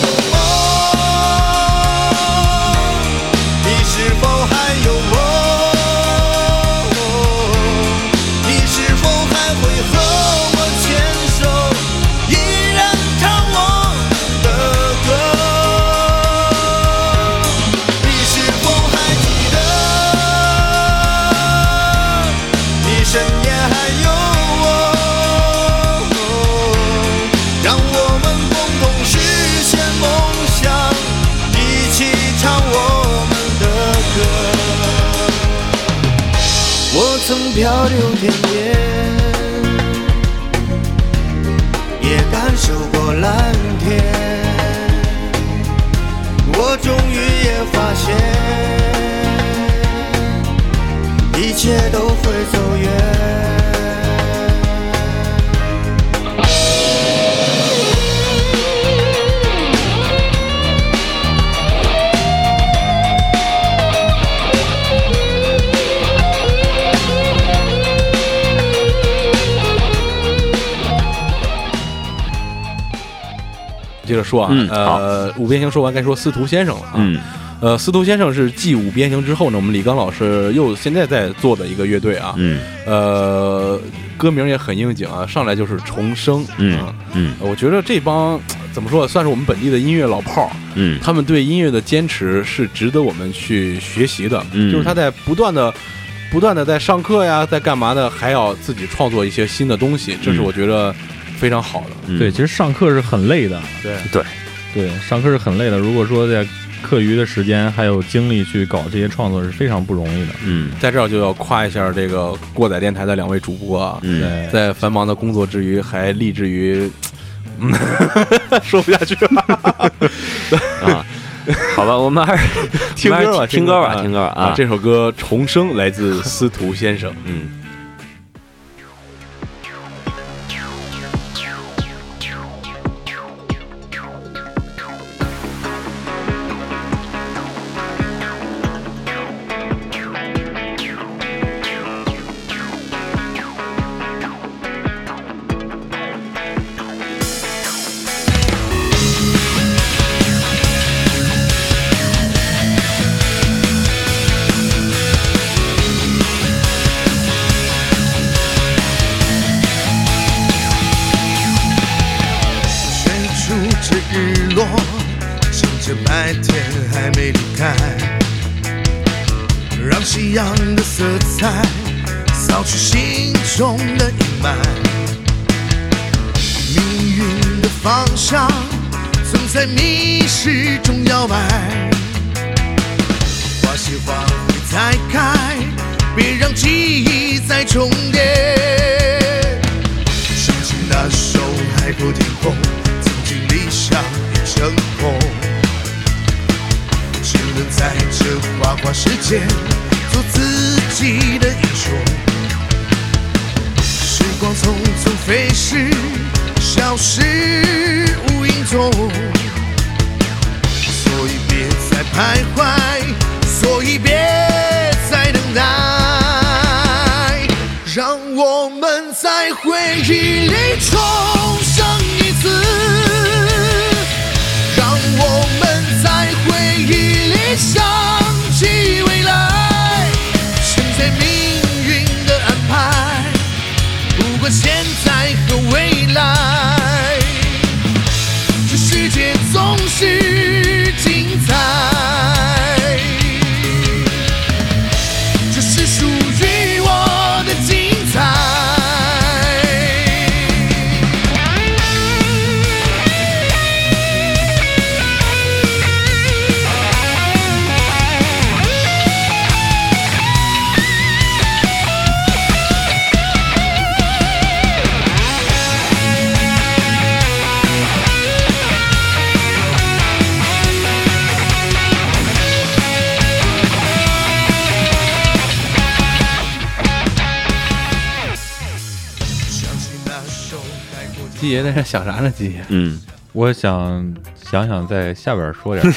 说啊，嗯呃，五边形说完该说司徒先生了啊。嗯。呃，司徒先生是继五边形之后呢，我们李刚老师又现在在做的一个乐队啊，嗯。呃，歌名也很应景啊，上来就是重生，嗯啊。嗯。我觉得这帮怎么说，算是我们本地的音乐老炮儿，嗯。他们对音乐的坚持是值得我们去学习的。嗯。就是他在不断的、不断的在上课呀，在干嘛的，还要自己创作一些新的东西，这是嗯。我觉得非常好的。嗯对，其实上课是很累的，对对对，上课是很累的。如果说在课余的时间还有精力去搞这些创作，是非常不容易的。嗯在这儿就要夸一下这个过载电台的两位主播啊，嗯，在繁忙的工作之余，还立志于，嗯，说不下去了，啊，好吧，我们还是 听歌吧，听歌吧，啊听歌吧啊！这首歌《重生》来自司徒先生。嗯。迷失中摇摆，花谢花会再开，别让记忆再重叠。想起那首海阔天空，曾经理想已成空，只能在这花花世界。做自己的英雄。时光匆匆飞逝，消失无影踪，徘徊，所以别再等待。让我们在回忆里重在这想啥呢？今天嗯，我想想想在下边说点儿，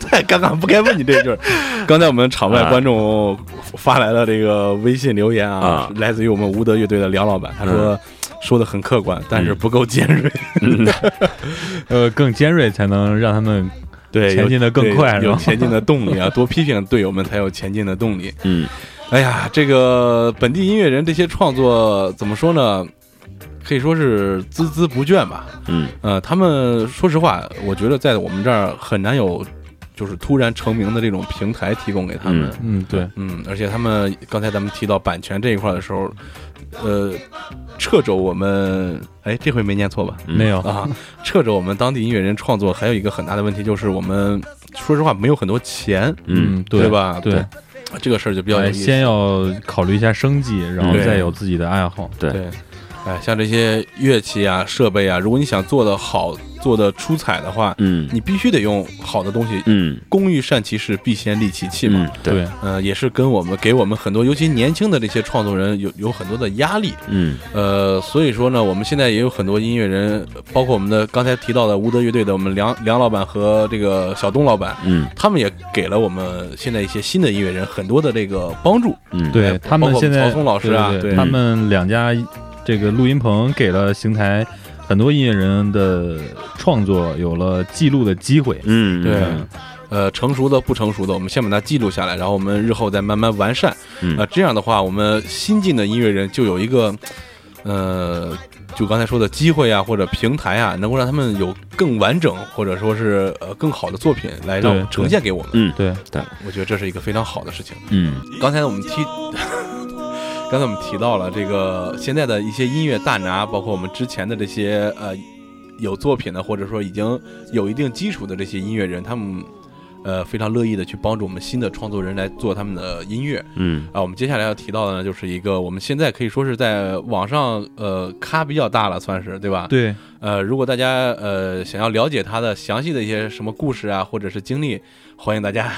太尴尬，不该问你这句。刚才我们场外观众发来了这个微信留言啊啊，来自于我们吴德乐队的梁老板，他说说的很客观，但是不够尖锐。呃，更尖锐才能让他们对，前进的更快有前进的动力啊！多批评队友们才有前进的动力。嗯哎呀，这个本地音乐人这些创作怎么说呢？可以说是孜孜不倦吧。嗯呃，他们说实话，我觉得在我们这儿很难有就是突然成名的这种平台提供给他们。嗯，对，嗯，而且他们刚才咱们提到版权这一块的时候，呃，掣肘我们，哎，这回没念错吧？嗯没有，啊，掣肘我们当地音乐人创作，还有一个很大的问题就是我们说实话没有很多钱，嗯对吧？对，这个事儿就比较有意思。哎先要考虑一下生计，然后再有自己的爱好。对对，哎，像这些乐器啊、设备啊，如果你想做的好、做的出彩的话，嗯你必须得用好的东西。嗯工欲善其事，必先利其器嘛。嗯，对，对，呃，也是跟我们给我们很多，尤其年轻的这些创作人有有很多的压力。嗯呃，所以说呢，我们现在也有很多音乐人，包括我们的刚才提到的吴德乐队的我们梁梁老板和这个小东老板，嗯他们也给了我们现在一些新的音乐人很多的这个帮助。嗯，对哎他们现在包括曹松老师啊对对对他们两家这个录音棚给了邢台很多音乐人的创作有了记录的机会。嗯对嗯呃成熟的不成熟的，我们先把它记录下来，然后我们日后再慢慢完善。嗯呃，这样的话，我们新进的音乐人就有一个，呃，就刚才说的机会啊，或者平台啊，能够让他们有更完整或者说是呃更好的作品来让对呈现给我们。嗯对，我觉得这是一个非常好的事情。嗯刚才我们提，刚才我们提到了这个现在的一些音乐大拿，包括我们之前的这些呃有作品的，或者说已经有一定基础的这些音乐人，他们呃非常乐意的去帮助我们新的创作人来做他们的音乐嗯啊。我们接下来要提到的呢，就是一个我们现在可以说是在网上呃咖比较大了，算是对吧？对，呃，如果大家呃想要了解他的详细的一些什么故事啊，或者是经历，欢迎大家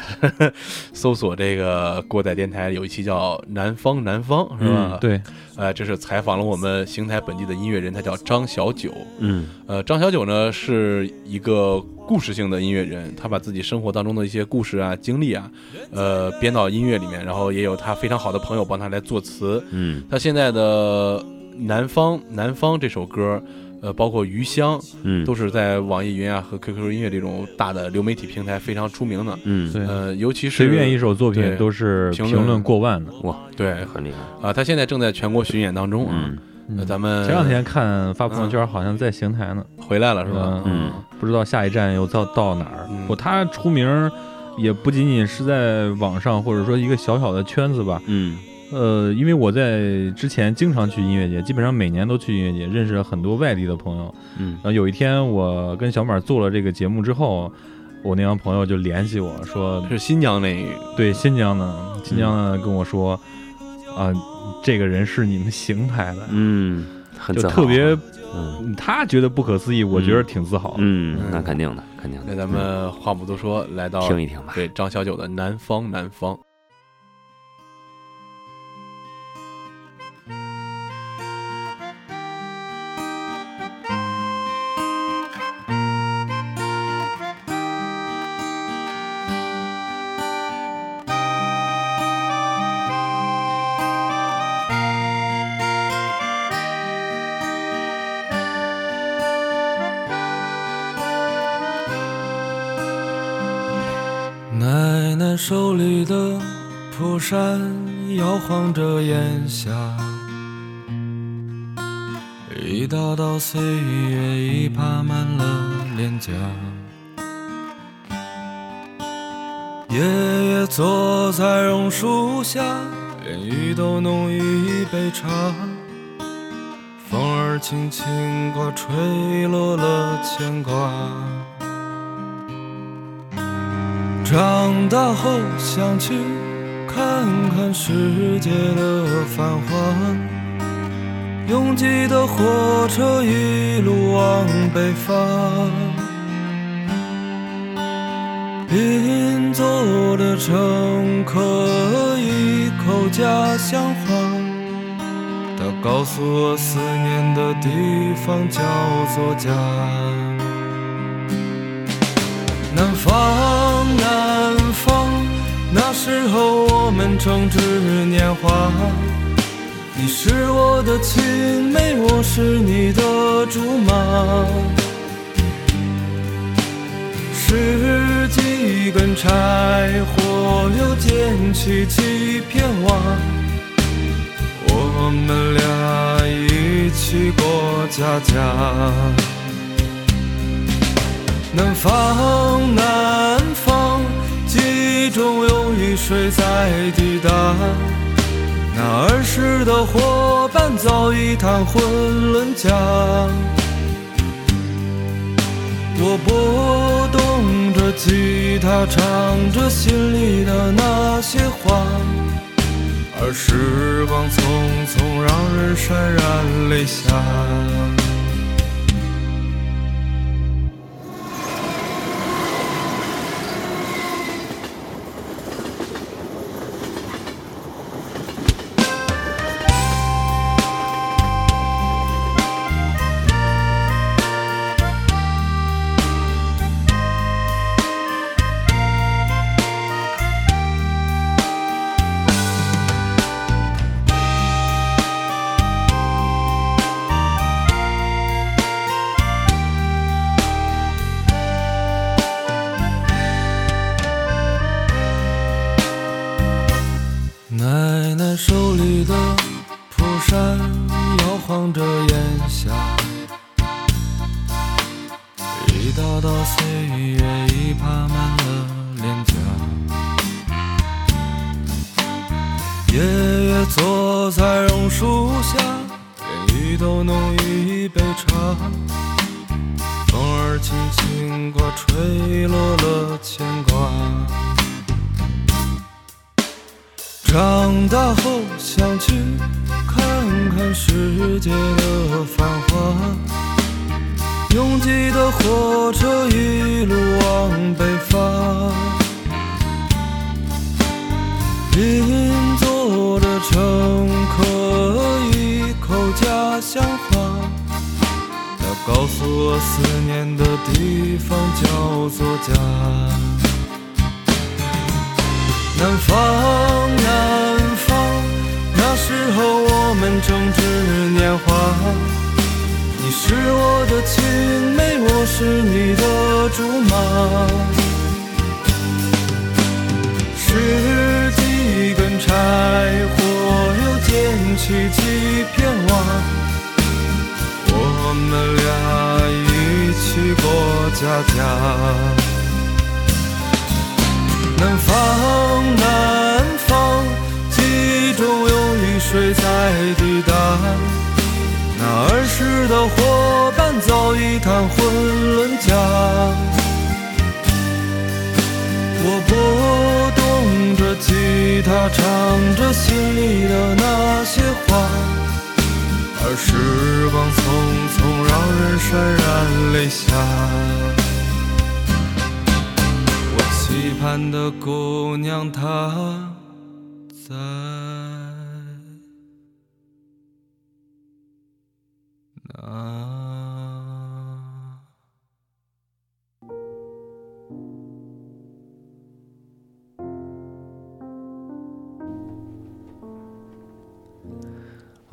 搜索这个过载电台有一期叫《南方南方》，是吧？嗯，，对，呃，这是采访了我们邢台本地的音乐人，他叫张小九。嗯呃，张小九呢是一个故事性的音乐人，他把自己生活当中的一些故事啊、经历啊，呃，编到音乐里面，然后也有他非常好的朋友帮他来作词。嗯他现在的《南方南方》这首歌，呃，包括《余香》，嗯都是在网易云啊和 QQ 音乐这种大的流媒体平台非常出名的。嗯，对呃，尤其是随便一首作品都是评论过万的。哇，对很厉害。啊、他现在正在全国巡演当中啊。嗯那咱们前两天看发朋友圈，好像在邢台呢，回来了是吧？嗯不知道下一站又到到哪儿嗯。不，他出名也不仅仅是在网上，或者说一个小小的圈子吧。嗯呃，因为我在之前经常去音乐节，基本上每年都去音乐节，认识了很多外地的朋友。嗯然后有一天，我跟小马做了这个节目之后，我那帮朋友就联系我说，是新疆那对新疆的，新疆的跟我说，啊、这个人是你们邢台的，嗯，很就特别，嗯他觉得不可思议，我觉得挺自豪的。嗯，那肯定的，肯定的。那咱们话不多说，来到听一听吧。对张小九的《南方南方》。手里的蒲扇摇晃着烟霞，一道道岁月已爬满了脸颊。爷爷坐在榕树下，连雨都弄一杯茶，风儿轻轻刮，吹落了牵挂。长大后想去看看世界的繁华，拥挤的火车一路往北方，邻座的乘客一口家乡话，他告诉我思念的地方叫做家。南方，南方，那时候我们正值年华。你是我的青梅，我是你的竹马。十几根柴火，又捡起几片瓦，我们俩一起过家家。南方，南方，记忆中有雨水在滴答。那儿时的伙伴早已谈婚论嫁。我拨动着吉他，唱着心里的那些话，而时光匆匆，让人潸然泪下。火车一路往北方，邻座的乘客一口家乡话。他告诉我，思念的地方叫做家。南方，南方，那时候我们正值年华。你是我的青梅，我是你的竹马。拾几根柴火，又捡起几片瓦。我们俩一起过家家。南方，南方，记忆中有雨水在滴答。那儿时的伙伴早已谈婚论嫁。我拨动着吉他，唱着心里的那些话。而时光匆匆，让人潸然泪下。我期盼的姑娘，她在哪？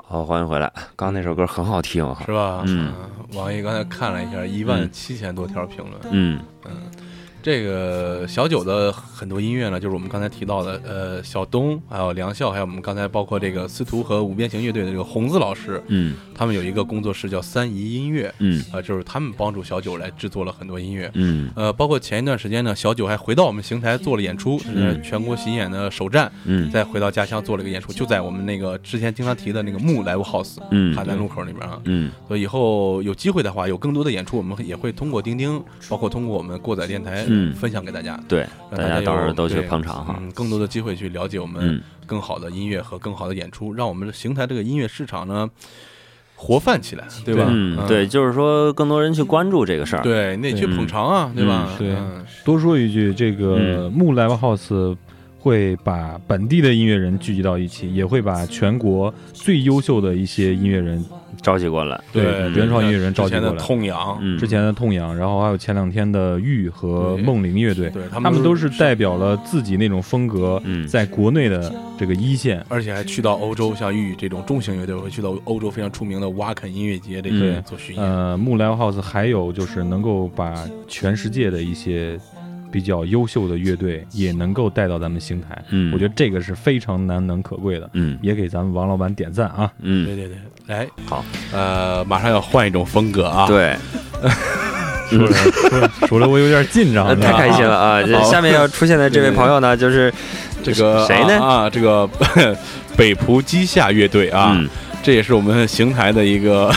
好，欢迎回来。刚刚那首歌很好听是。吧？嗯，王毅刚才看了一下，一万七千多条评论。嗯嗯这个小九的很多音乐呢，就是我们刚才提到的，呃，小东，还有梁笑，还有我们刚才包括这个司徒和五边形乐队的这个红子老师，嗯。他们有一个工作室叫三姨音乐，嗯。啊、就是他们帮助小九来制作了很多音乐。嗯。呃，包括前一段时间呢，小九还回到我们邢台做了演出，嗯。呃，全国巡演的首站，嗯。再回到家乡做了一个演出，就在我们那个之前经常提的那个木 Live House，嗯。海南路口那边啊。嗯。所以以后有机会的话，有更多的演出，我们也会通过钉钉，包括通过我们过载电台，嗯分享给大家。对，大家到时候都去捧场哈。嗯，更多的机会去了解我们嗯更好的音乐和更好的演出，让我们的邢台这个音乐市场呢活泛起来，对吧？嗯，对，就是说更多人去关注这个事儿。对，你得去捧场啊，对吧？对嗯多说一句，这个嗯木 Live House 会把本地的音乐人聚集到一起，也会把全国最优秀的一些音乐人，召集过来。对嗯原创音乐人召之前的集过来。痛痒，嗯，之前的痛痒，然后还有前两天的玉和梦灵乐队，对他他们都是是代表了自己那种风格，嗯在国内的这个一线。而且还去到欧洲，像玉这种重型乐队会去到欧洲非常出名的瓦肯音乐节这些嗯做巡演。呃，木 Live House 还有就是能够把全世界的一些比较优秀的乐队也能够带到咱们邢台，嗯，我觉得这个是非常难能可贵的，嗯。也给咱们王老板点赞啊！嗯，对对对，来，好，呃，马上要换一种风格啊，，对，说着说着说着我有点紧张呃，太开心了啊！这下面要出现的这位朋友呢，就是这个谁呢？啊，啊这个 北浦基下乐队啊，嗯。这也是我们邢台的一个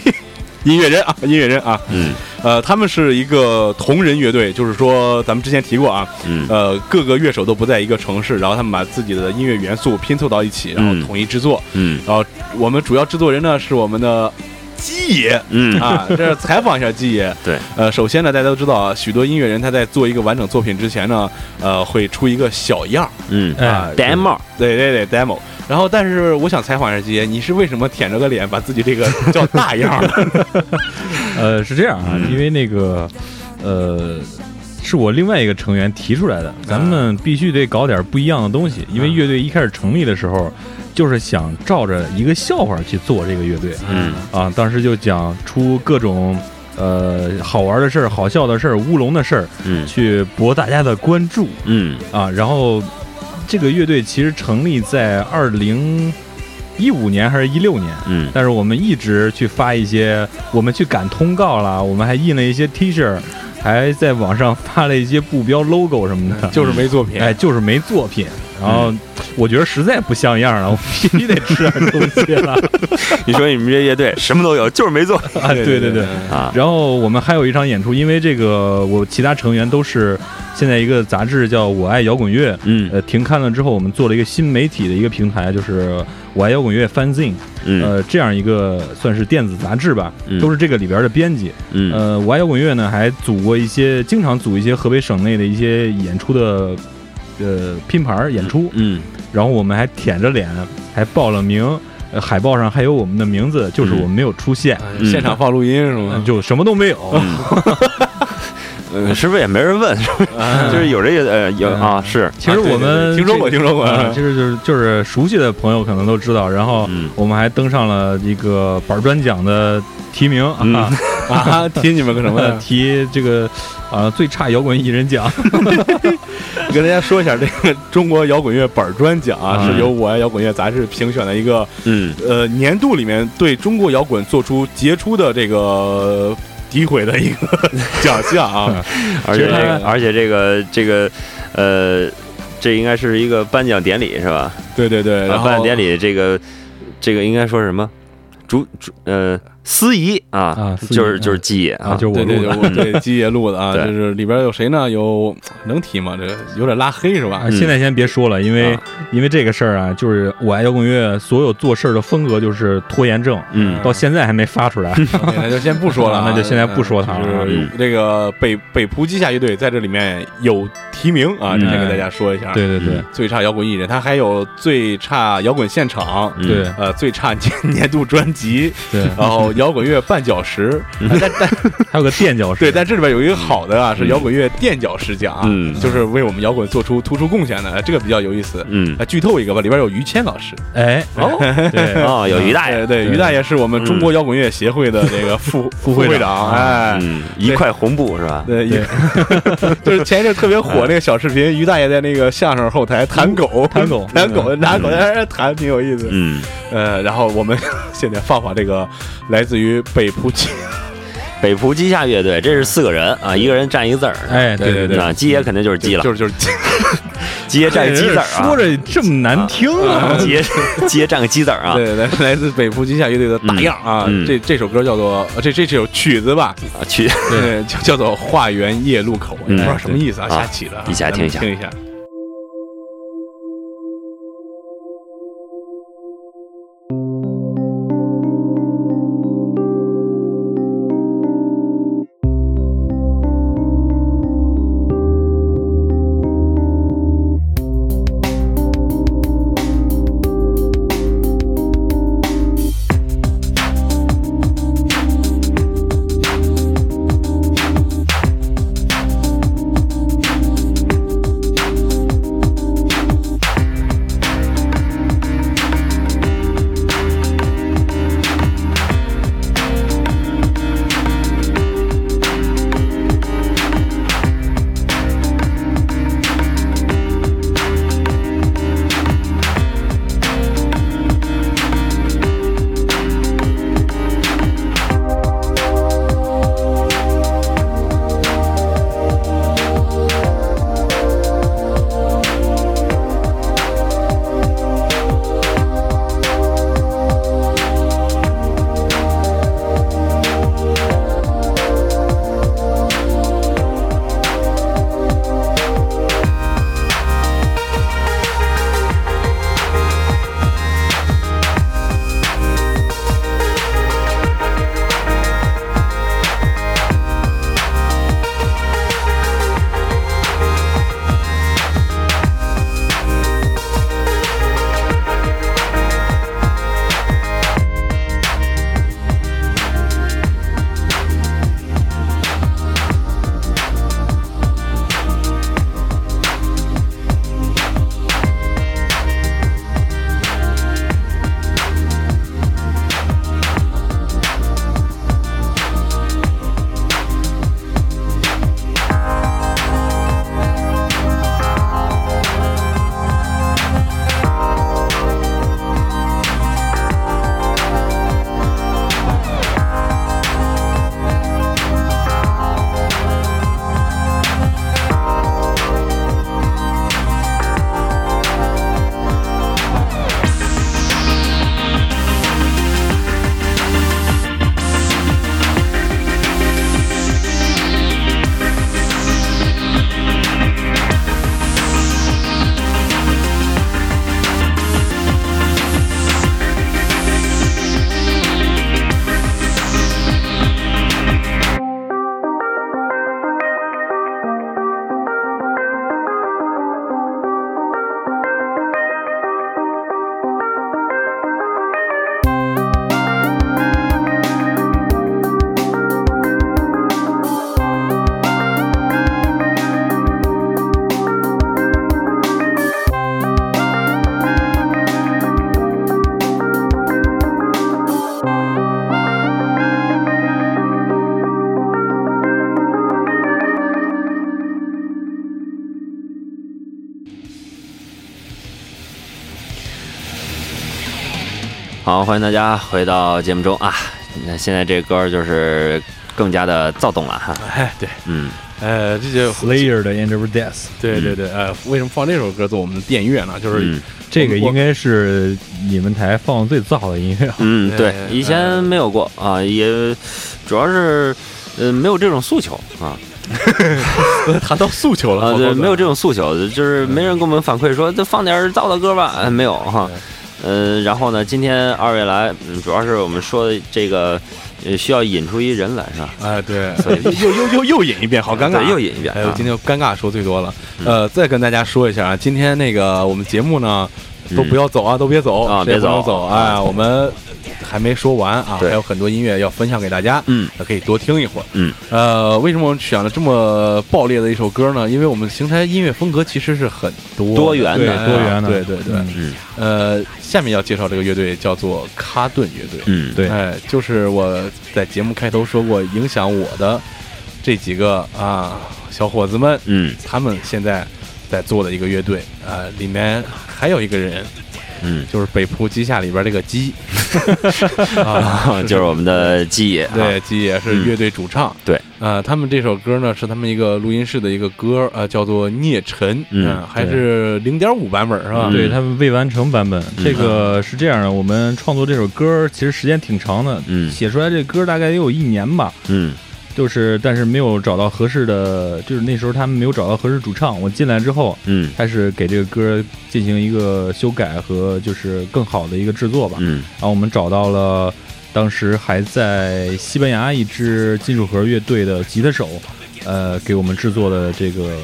音乐人啊，音乐人啊，嗯呃，他们是一个同人乐队，就是说咱们之前提过啊，嗯呃，各个乐手都不在一个城市，然后他们把自己的音乐元素拼凑到一起，然后嗯统一制作。嗯然后我们主要制作人呢是我们的鸡爷嗯啊，这是采访一下鸡爷。对，呃，首先呢，大家都知道啊，许多音乐人他在做一个完整作品之前呢，呃，会出一个小样儿嗯啊哎，demo，对对对，demo。然后，但是我想采访一下鸡爷，你是为什么舔着个脸把自己这个叫大样？呃，是这样啊，嗯因为那个呃。是我另外一个成员提出来的，咱们必须得搞点不一样的东西。因为乐队一开始成立的时候，就是想照着一个笑话去做这个乐队。嗯啊，当时就讲出各种呃好玩的事儿、好笑的事儿、乌龙的事儿，嗯去博大家的关注嗯啊。然后这个乐队其实成立在二零一五年还是一六年，嗯但是我们一直去发一些，我们去赶通告了，我们还印了一些 T 恤，还在网上发了一些布标 logo 什么的，就是没作品。哎，就是没作品。然后我觉得实在不像样了，我必须得吃点东西了 你说你们这乐队什么都有，就是没做啊！对对对。啊。然后我们还有一场演出，因为这个我其他成员都是现在一个杂志叫《我爱摇滚乐》，嗯。呃，停刊了之后，我们做了一个新媒体的一个平台，就是《我爱摇滚乐 Fanzine》，嗯。呃，这样一个算是电子杂志吧，嗯。都是这个里边的编辑。嗯。呃，我爱摇滚乐呢，还组过一些，经常组一些河北省内的一些演出的呃拼盘儿演出，嗯。然后我们还舔着脸，还报了名，呃，海报上还有我们的名字，就是嗯。我们没有出现，嗯现场放录音是嗯吗？就什么都没有。嗯，是不是也没人问？是不是就是有这个呃有啊是其实我们听说过，听说过。啊，其实就是就是熟悉的朋友可能都知道，然后嗯我们还登上了一个板砖奖的提名啊，嗯啊，提你们个什么？提这个啊最差摇滚艺人奖，跟大家说一下，这个中国摇滚乐板砖奖啊，嗯是由我爱摇滚乐杂志评选的一个嗯呃年度里面对中国摇滚做出杰出的这个诋毁的一个 奖项啊。而且这个而且这个这个呃这应该是一个颁奖典礼是吧？对对对，然后啊颁奖典礼这个这个应该说是什么？主主呃司仪啊啊就是就是嗯基野啊，就是我录的。我对基爷录的啊，就是里边有谁呢？有能提吗？这个有点拉黑是吧啊，？现在先别说了，因为、啊因为这个事儿啊，就是我爱摇滚乐所有做事儿的风格就是拖延症，嗯到现在还没发出来。那就先不说了啊，那就现在不说它了这个北北浦基下乐队在这里面有提名啊，嗯这先给大家说一下。对对对嗯最差摇滚艺人，他还有最差摇滚现场，嗯对呃，最差年年度专辑，对，然后摇滚乐绊脚石，但但 还有个垫脚石。对，但这里边有一个好的啊，是摇滚乐垫脚石奖啊，嗯。就是为我们摇滚做出突出贡献的，这个比较有意思。嗯。啊，剧透一个吧，里边有于谦老师，哎，哦。对，哦有于大爷。对对，于大爷是我们中国摇滚乐协会的这个副副会长，哎，嗯一块红布是吧？对，也 就是前一阵特别火那个小视频，于大爷在那个相声后台弹狗，弹狗。弹狗，拿狗在那儿弹，挺有意思。嗯。呃，然后我们现在放放这个来自于北浦基，北浦基下乐队这是四个人啊，一个人占一个字儿。哎，对对对，啊，基爷肯定就是鸡了，就是就是基 爷占个鸡字儿啊。说着这么难听啊，基爷基爷占个鸡字儿啊。对，来来自北浦基下乐队的大样啊。这这首歌叫做呃这这这首曲子吧，啊曲对，叫叫做化缘夜路口，也不知道什么意思啊，嗯瞎起的啊，一起来听一下听一下。好，欢迎大家回到节目中啊。那现在这歌就是更加的躁动了哈。哎，对，嗯，呃，这就 Slayer 的《End of Death》，对对对，呃，为什么放这首歌做我们的电乐呢？就是嗯。这个应该是你们台放最燥的音乐。啊。嗯，对，呃以前没有过啊，也主要是呃没有这种诉求啊。谈到诉求了啊，对，没有这种诉求，就是没人给我们反馈说就放点燥的歌吧，哎没有哈。呃，然后呢，今天二位来，嗯，主要是我们说的这个，呃，需要引出一人来是吧？哎，对，又又又又引一遍，好尴尬。又引一遍哎呦，啊。今天尴尬说最多了。嗯。呃，再跟大家说一下啊，今天那个我们节目呢，都不要走啊，都别走啊别走。走哎，我们还没说完啊，还有很多音乐要分享给大家，嗯，可以多听一会儿。嗯，呃，为什么我们选了这么爆裂的一首歌呢？因为我们邢台音乐风格其实是很多多元的，多元的。对对对。嗯。嗯。呃，下面要介绍这个乐队叫做卡顿乐队。嗯，对。哎，就是我在节目开头说过，影响我的这几个啊小伙子们，嗯。他们现在在做的一个乐队，呃，里面还有一个人，嗯，就是北浦鸡下里边这个鸡，啊，就是我们的基野，对，鸡野是乐队主唱，对，呃，他们这首歌呢是他们一个录音室的一个歌，呃，叫做《孽尘》，嗯呃还是零点五版本是吧？嗯。对他们未完成版本，这个是这样的，我们创作这首歌其实时间挺长的，嗯。写出来这歌大概也有一年吧，嗯就是但是没有找到合适的，就是那时候他们没有找到合适主唱，我进来之后嗯。开始给这个歌进行一个修改和就是更好的一个制作吧，嗯。然后我们找到了当时还在西班牙一支金属盒乐队的吉他手，呃，给我们制作的这个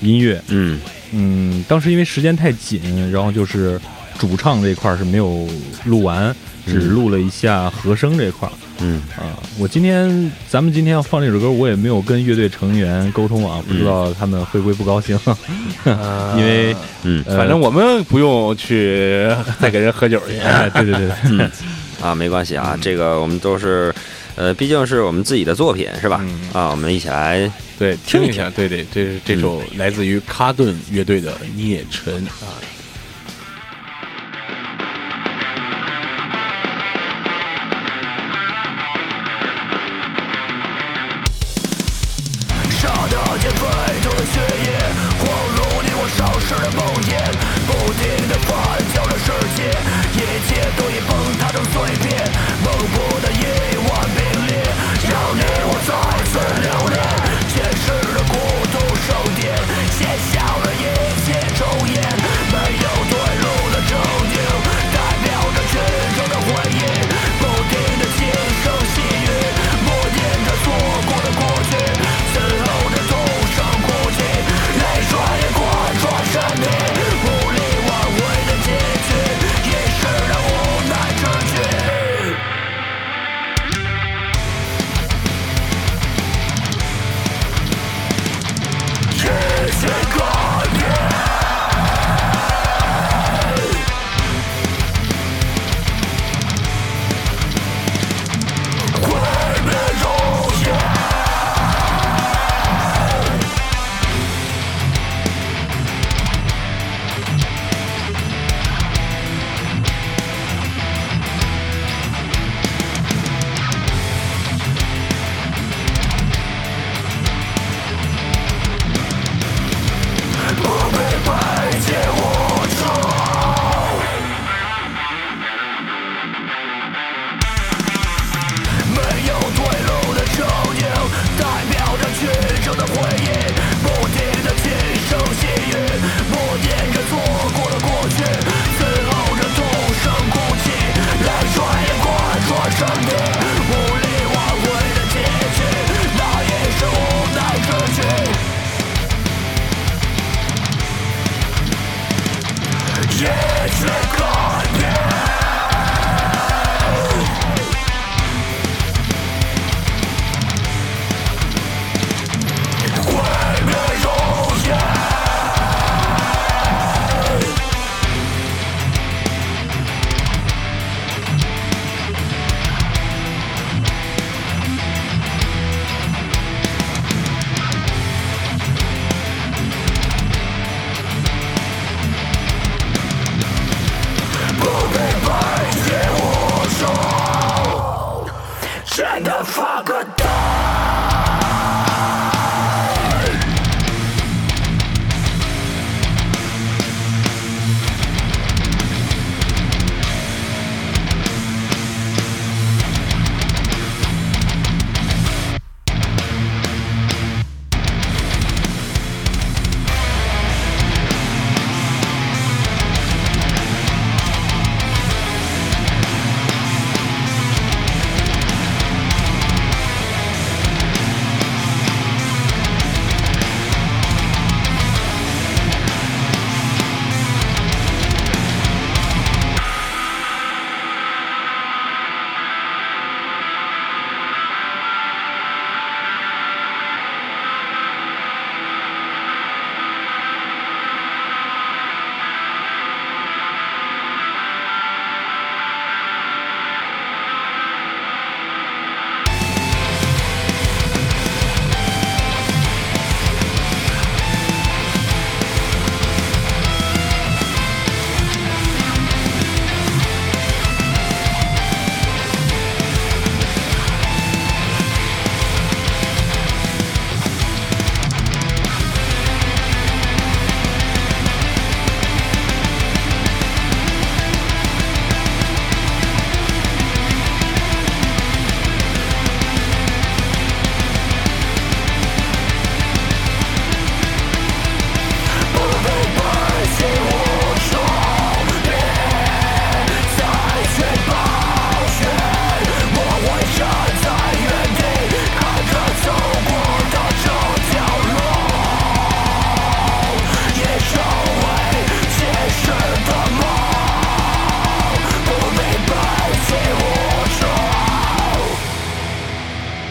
音乐。嗯。嗯，当时因为时间太紧，然后就是主唱这块儿是没有录完，只录了一下和声这块儿。嗯啊，我今天咱们今天要放这首歌，我也没有跟乐队成员沟通啊，不知道他们会不会不高兴，呃因为嗯呃反正我们不用去再给人喝酒去。哎，对对对对，啊，没关系啊，这个我们都是，呃，毕竟是我们自己的作品是吧？嗯啊，我们一起来，对，听一听一下，对对，这是这首来自于卡顿乐队的《孽尘》啊。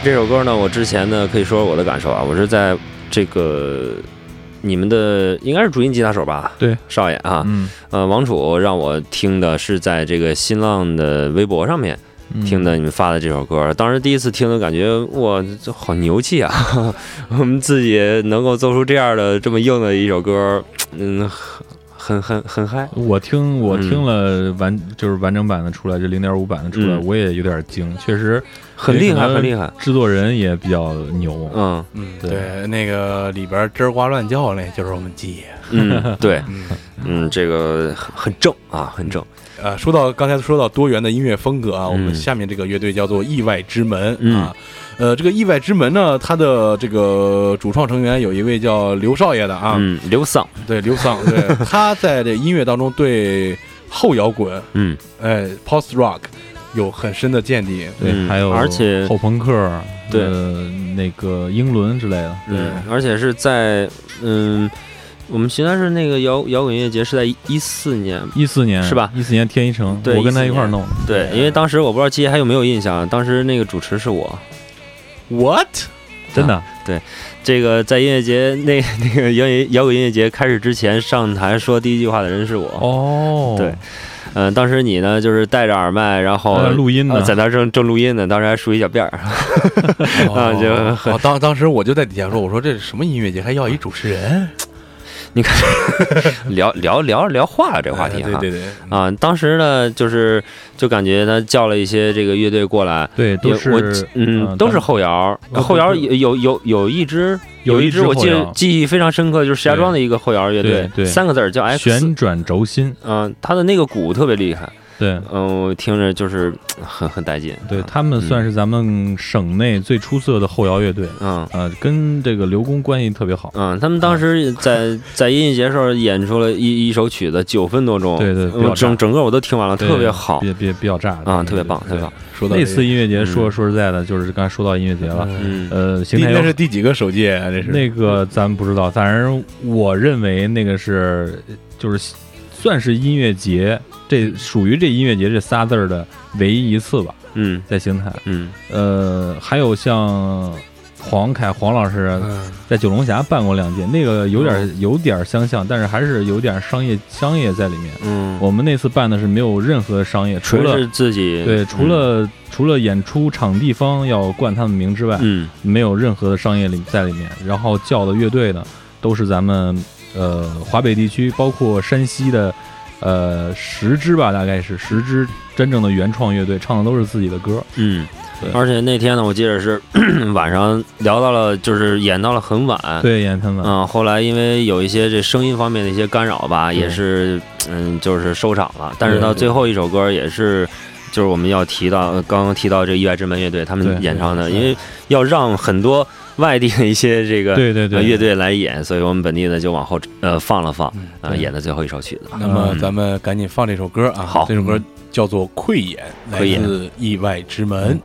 这首歌呢，我之前呢可以说说我的感受啊，我是在这个你们的应该是主音吉他手吧？对，少爷啊，嗯，呃，王楚让我听的是在这个新浪的微博上面嗯听的你们发的这首歌，当时第一次听的感觉，哇，这好牛气啊！我们自己能够做出这样的这么硬的一首歌，嗯，很很很嗨。我听我嗯听了完、就是完整版的出来，这零点五版的出来，嗯我也有点惊，确实很厉害，很厉害。制作人也比较牛。嗯嗯，对对，那个里边吱呱乱叫那就是我们鸡爷。嗯，对，嗯，嗯，这个很很正啊，很正。呃，说到刚才说到多元的音乐风格啊，我们嗯下面这个乐队叫做意外之门嗯啊。呃，这个意外之门呢，它的这个主创成员有一位叫刘少爷的啊，嗯，刘桑，对，刘桑，对，他在这音乐当中对后摇滚，嗯，哎，post rock 有很深的见地。对，嗯还有而且后朋克，对。呃那个英伦之类的。嗯，而且是在嗯，我们邢台市那个摇摇滚音乐节是在一四年，一四年是吧？一四年天一城，对我跟他一块儿弄的。对，因为当时我不知道季爷还有没有印象，当时那个主持是我。What？真的，啊这个在音乐节那那个摇滚摇滚音乐节开始之前上台说第一句话的人是我。哦，对嗯、当时你呢就是戴着耳麦，然后呃录音呢呃在那儿正正录音呢，当时还梳一小辫儿。啊就 当当时我就在底下说，我说这是什么音乐节，还要一主持人？你看，聊聊聊聊化了这个话题哈。哎对对对，啊，当时呢，就是就感觉他叫了一些这个乐队过来，对，也都是我嗯，都是后摇，哦后摇有有有有一支有一支我记得记忆非常深刻，就是石家庄的一个后摇乐队对，对。三个字叫 X，旋转轴心，嗯，他的那个鼓特别厉害，对。嗯，我听着就是 很很带劲，对，他们算是咱们省内最出色的后摇乐队，嗯。呃，跟这个刘工关系特别好。嗯，他们当时在在音乐节时候演出了一一首曲子，九分多钟，对对整整个我都听完了，特别好。比比比较炸的啊，特别棒，特别棒。说到那次音乐节，嗯。说说实在的，就是刚才说到音乐节了，嗯。呃，邢第台那是第几个首届啊？这是。那个咱不知道，反正我认为那个是就是算是音乐节，这属于这音乐节这仨字儿的唯一一次吧，嗯在邢台。嗯呃，还有像黄凯黄老师嗯在九龙峡办过两届，那个有点有点相像，但是还是有点商业商业在里面。嗯，我们那次办的是没有任何商业，除了是自己对，除了、除了演出场地方要冠他们名之外，嗯没有任何的商业里在里面。然后叫的乐队呢，都是咱们呃华北地区，包括山西的呃十支吧，大概是十支真正的原创乐队，唱的都是自己的歌。嗯，而且那天呢，我记得是 晚上聊到了，就是演到了很晚。对，演很晚。嗯，后来因为有一些这声音方面的一些干扰吧，也是嗯，就是收场了。但是到最后一首歌也是，就是我们要提到呃刚刚提到这意外之门乐队他们演唱的，因为要让很多外地的一些这个对对对，呃乐队来演，所以我们本地的就往后呃放了放，呃演的最后一首曲子。那么嗯咱们赶紧放这首歌啊！好这首歌叫做《溃眼》，来自意外之门。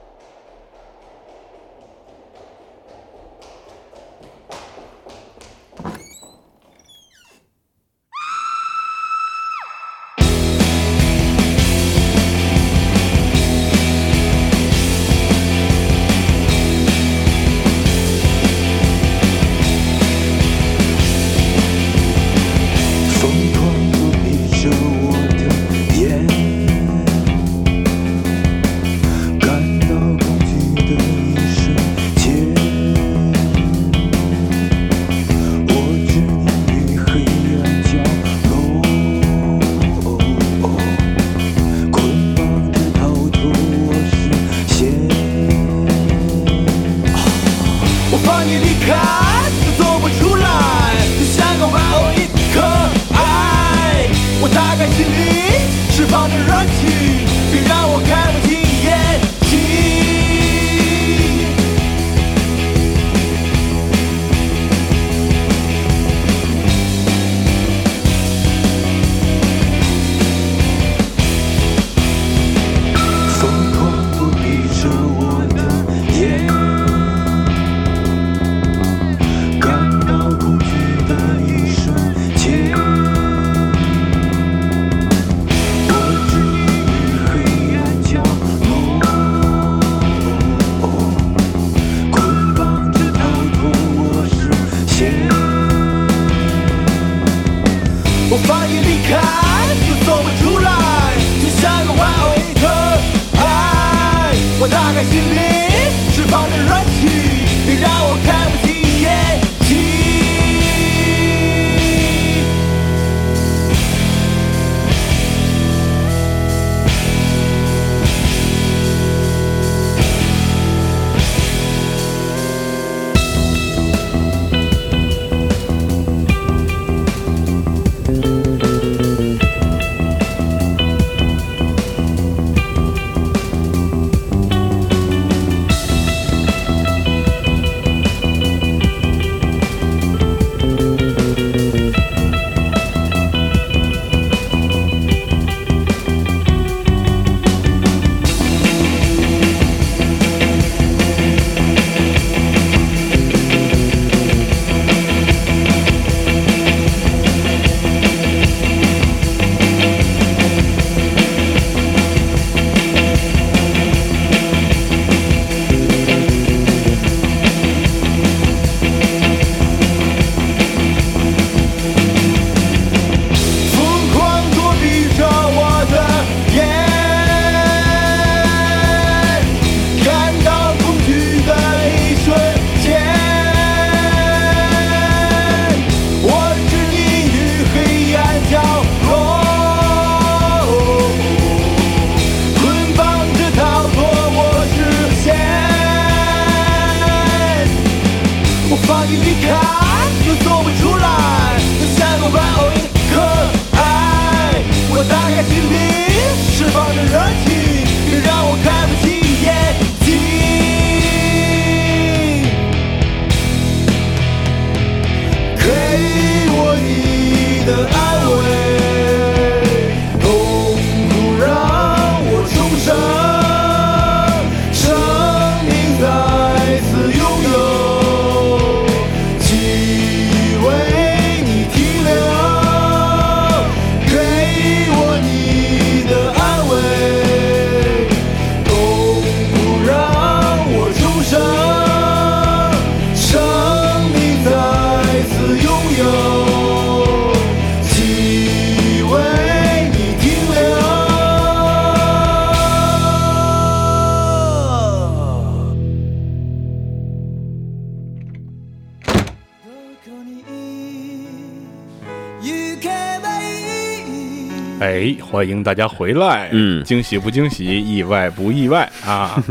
哎，欢迎大家回来。嗯惊喜不惊喜，意外不意外啊？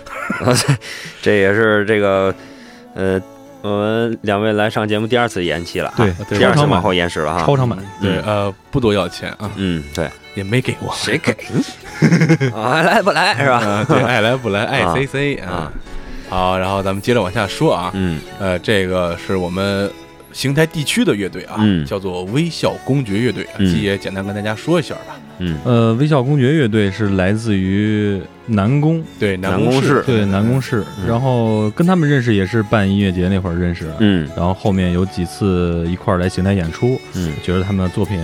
这也是这个，呃，我们两位来上节目第二次延期了，对，对第二次往超长版，后延时了哈。超长版，对，呃，不多要钱啊，嗯，对，也没给我。谁给？啊，来不来是吧？啊，对，爱来不来，爱啊 C C 啊啊。好，然后咱们接着往下说啊。嗯呃，这个是我们邢台地区的乐队啊，嗯。叫做微笑公爵乐队季爷简单跟大家说一下吧。嗯。呃，微笑公爵乐队是来自于南宫，对，南宫宫市。对南宫市，嗯。然后跟他们认识也是办音乐节那会儿认识的，嗯。然后后面有几次一块儿来邢台演出，嗯。觉得他们的作品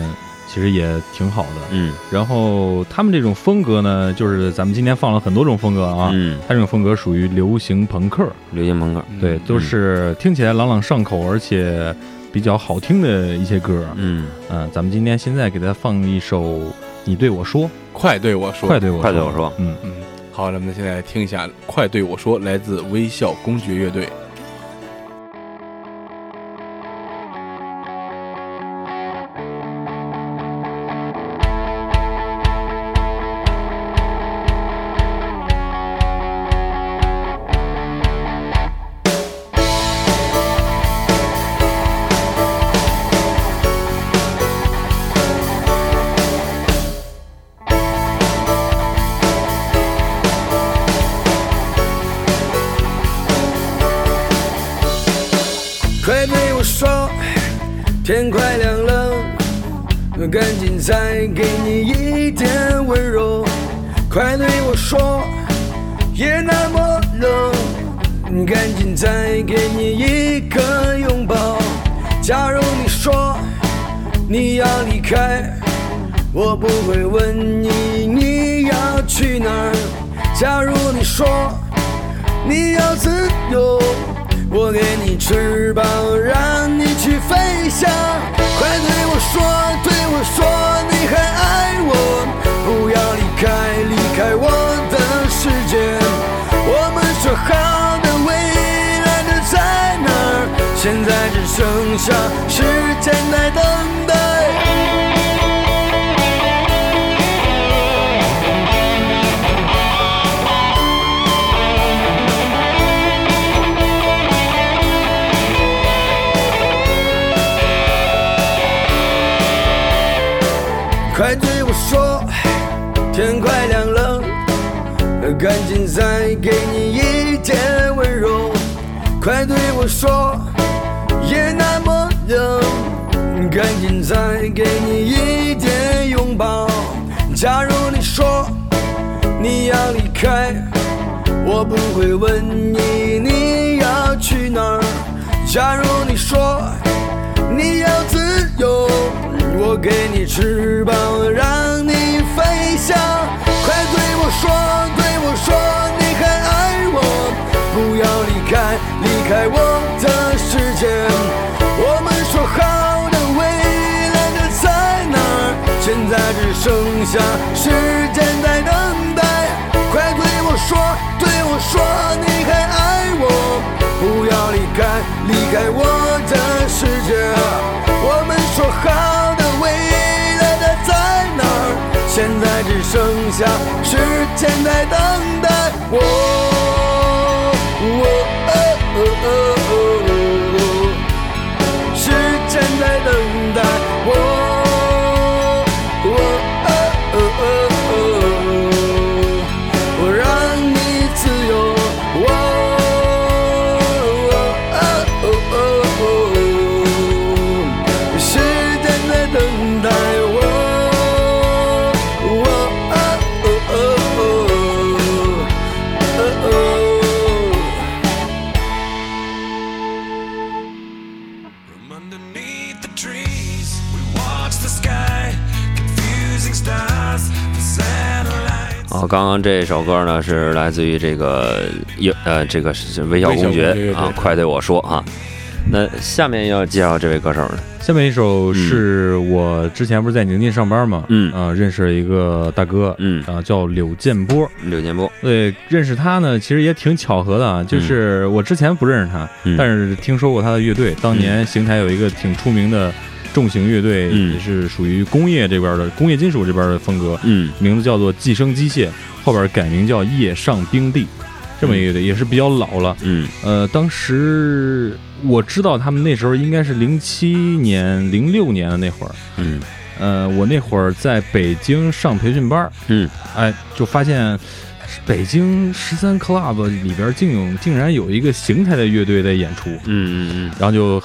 其实也挺好的。嗯。然后他们这种风格呢，就是咱们今天放了很多种风格啊，嗯，他这种风格属于流行朋克，流行朋克，对，都是听起来朗朗上口，而且比较好听的一些歌。嗯，嗯，咱们今天现在给大家放一首《你对我说》，快对我说，快对我说，快对我说，嗯。嗯，好，咱们现在听一下《快对我说》，来自微笑公爵乐队。赶紧再给你一点拥抱。假如你说你要离开，我不会问你你要去哪儿。假如你说你要自由，我给你翅膀，让你飞翔。快对我说，对我说，你还爱我，不要离开，离开我的世界。我剩下时间在等待。快对我说，对我说，你还爱我，不要离开，离开我的世界。我们说好的未来的在哪？现在只剩下时间在等待我。哦哦哦哦哦刚刚这首歌呢是来自于这个有呃这个是微笑公爵爵啊，快对我说啊。那下面要介绍这位歌手呢，下面一首是我之前不是在宁晋上班嘛，嗯啊、认识了一个大哥，嗯啊、叫柳建波。柳建波，对，认识他呢，其实也挺巧合的啊。就是我之前不认识他，嗯但是听说过他的乐队。当年邢台有一个挺出名的重型乐队，嗯。也是属于工业这边的工业金属这边的风格，嗯。名字叫做寄生机械，后边改名叫夜上冰地，这么一个乐队，也是比较老了。嗯。呃，当时我知道他们那时候应该是零七年、零六年的那会儿。嗯。呃，我那会儿在北京上培训班儿，嗯，哎，就发现北京十三 club 里边竟有竟然有一个邢台的乐队在演出，嗯嗯嗯。然后就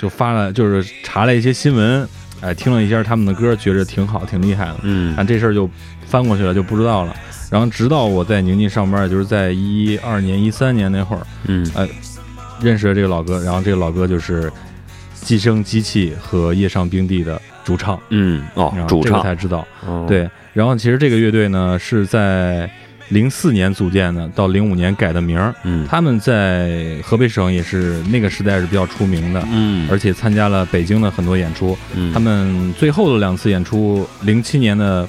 就发了，就是查了一些新闻，哎，听了一下他们的歌，觉着挺好，挺厉害的。嗯但这事儿就翻过去了，就不知道了。然后直到我在宁晋上班，就是在一二年、一三年那会儿，嗯认识了这个老哥，然后这个老哥就是寄生机器和夜上冰地的主唱，嗯哦主唱才知道。哦对，然后其实这个乐队呢是在零四年组建的，到零五年改的名儿。嗯他们在河北省也是那个时代是比较出名的，嗯而且参加了北京的很多演出。嗯他们最后的两次演出，零七年的。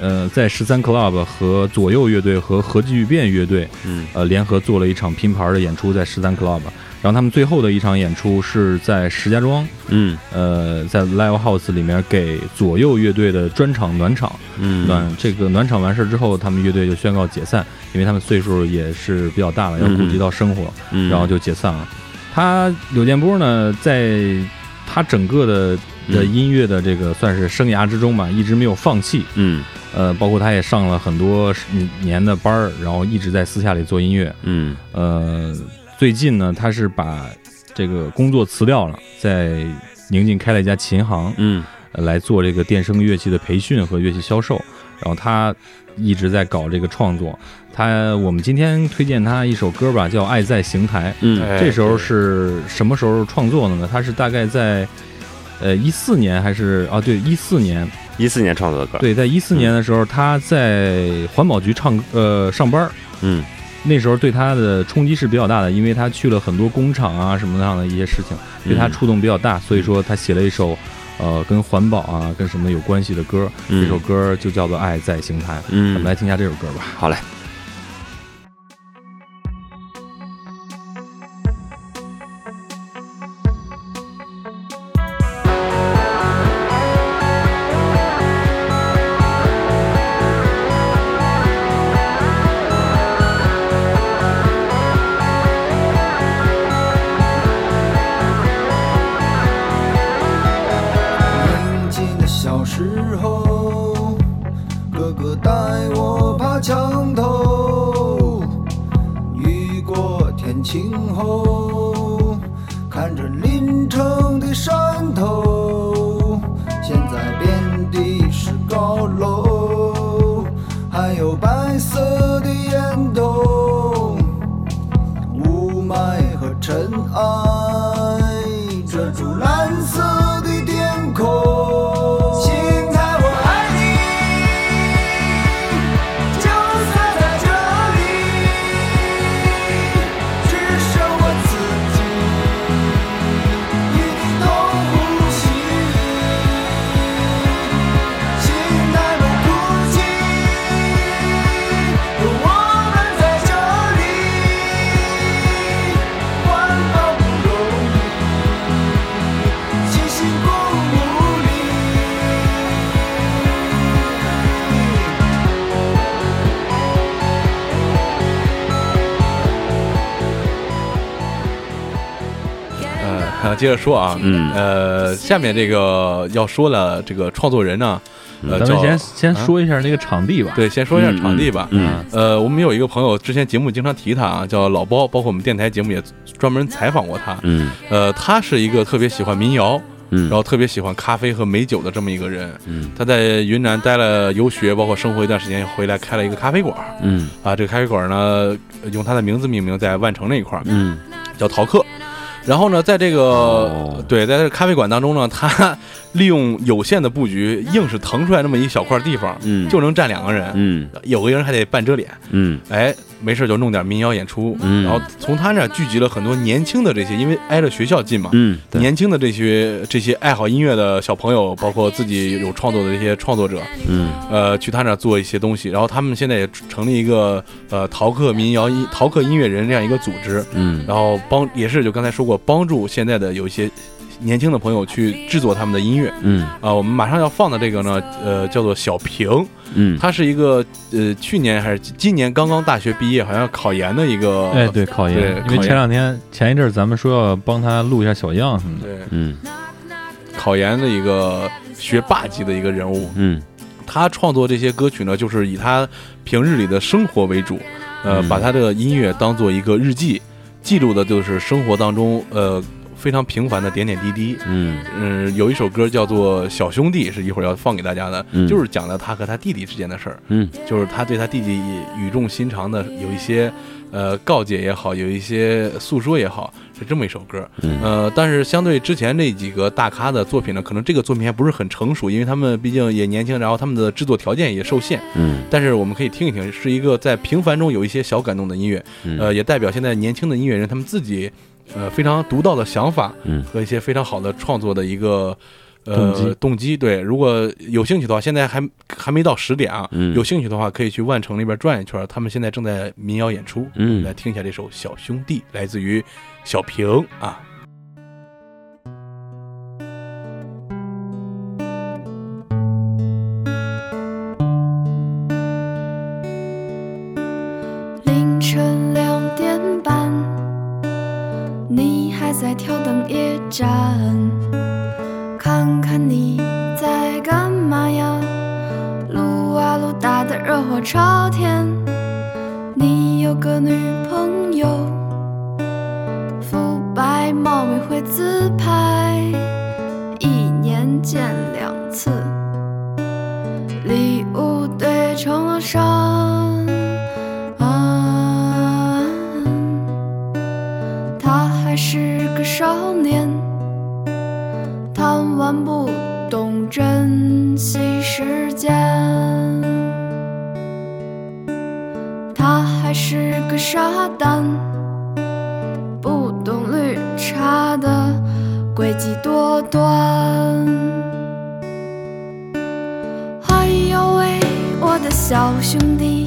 呃，在十三 club 和左右乐队和核聚变乐队，嗯呃，联合做了一场拼盘的演出，在十三 club。然后他们最后的一场演出是在石家庄，嗯呃，在 live house 里面给左右乐队的专场暖场。嗯暖这个暖场完事儿之后，他们乐队就宣告解散，因为他们岁数也是比较大了，要顾及到生活，嗯然后就解散了。他柳建波呢，在他整个的的嗯音乐的这个算是生涯之中吧，一直没有放弃。嗯呃，包括他也上了很多年的班儿，然后一直在私下里做音乐。嗯呃，最近呢，他是把这个工作辞掉了，在宁晋开了一家琴行，嗯呃来做这个电声乐器的培训和乐器销售。然后他一直在搞这个创作。他我们今天推荐他一首歌吧，叫《爱在邢台》。嗯哎这时候是什么时候创作的呢？他是大概在呃一四年还是啊？对，一四年。一四年创作的歌，对，在一四年的时候，他在环保局唱呃上班儿。嗯那时候对他的冲击是比较大的，因为他去了很多工厂啊什么样的一些事情，对他嗯触动比较大，所以说他写了一首，呃，跟环保啊跟什么有关系的歌，嗯。这首歌就叫做《爱在邢台》，我们嗯，来听一下这首歌吧。好嘞，说啊，嗯呃，下面这个要说的这个创作人呢，咱们先先说一下那个场地吧。对，先说一下场地吧。嗯呃，我们有一个朋友，之前节目经常提他啊，叫老包，包括我们电台节目也专门采访过他。嗯呃，他是一个特别喜欢民谣，嗯，然后特别喜欢咖啡和美酒的这么一个人。嗯他在云南待了游学，包括生活一段时间，回来开了一个咖啡馆。嗯啊，这个咖啡馆呢，用他的名字命名，在万城那一块儿嗯叫陶客。然后呢，在这个、哦。对，在这咖啡馆当中呢，他利用有限的布局，硬是腾出来那么一小块地方，嗯。就能站两个人。嗯。有个人还得半遮脸，嗯。哎，没事就弄点民谣演出，嗯。然后从他那儿聚集了很多年轻的这些，因为挨着学校近嘛，嗯，年轻的这些这些爱好音乐的小朋友，包括自己有创作的这些创作者，嗯。呃，去他那儿做一些东西，然后他们现在也成立一个呃逃课民谣音陶客音乐人这样一个组织，嗯。然后帮也是就刚才说过，帮助现在的有一些年轻的朋友去制作他们的音乐。嗯。啊、我们马上要放的这个呢，呃，叫做小平，嗯，他是一个呃去年还是今年刚刚大学毕业，好像要考研的一个，哎，对，考研，对因为考前两天前一阵儿咱们说要帮他录一下小样什么的。对，嗯。考研的一个学霸级的一个人物。嗯。他创作这些歌曲呢，就是以他平日里的生活为主，呃，嗯。把他的音乐当做一个日记，记录的就是生活当中呃非常平凡的点点滴滴。嗯。嗯，有一首歌叫做《小兄弟》，是一会儿要放给大家的，嗯。就是讲的他和他弟弟之间的事儿，嗯。就是他对他弟弟语重心长的有一些呃告诫也好，有一些诉说也好，是这么一首歌。嗯。呃，但是相对之前那几个大咖的作品呢，可能这个作品还不是很成熟，因为他们毕竟也年轻，然后他们的制作条件也受限。嗯。但是我们可以听一听，是一个在平凡中有一些小感动的音乐，嗯。呃，也代表现在年轻的音乐人他们自己呃非常独到的想法嗯和一些非常好的创作的一个。呃，动机对，如果有兴趣的话，现在还还没到十点啊。嗯有兴趣的话，可以去万城那边转一圈，他们现在正在民谣演出。嗯来听一下这首《小兄弟》，来自于小平啊。挑灯夜战，看看你在干嘛呀？撸啊撸打得热火朝天，你有个女朋友，肤白貌美会自拍，一年见两次，礼物堆成了山。少年，贪玩不懂珍惜时间。他还是个傻蛋，不懂绿茶的诡计多端。哎呦喂，我的小兄弟，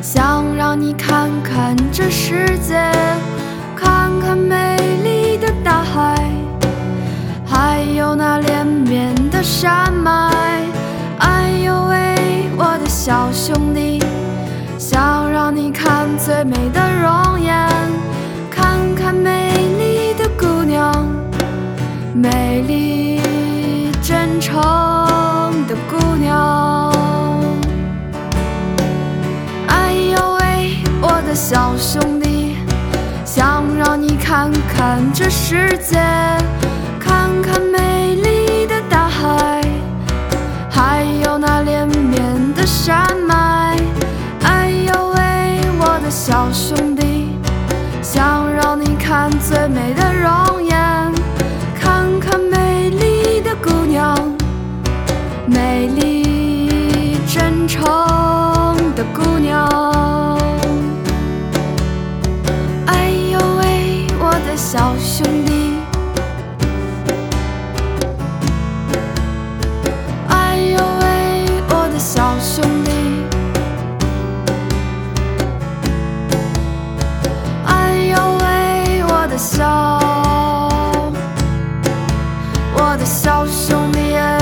想让你看看这世界，看看美大海，还有那连绵的山脉。哎呦喂，我的小兄弟，想让你看最美的容颜，看看美丽的姑娘，美丽真诚的姑娘。哎呦喂，我的小兄弟。让你看看这世界，看看美丽的大海，还有那连绵的山脉。哎呦喂，我的小兄弟，想让你看最美的容颜，看看美丽的姑娘，美丽真诚的姑娘。兄弟。哎呦喂，我的小兄弟。哎呦喂，我的小，我的小兄弟哎。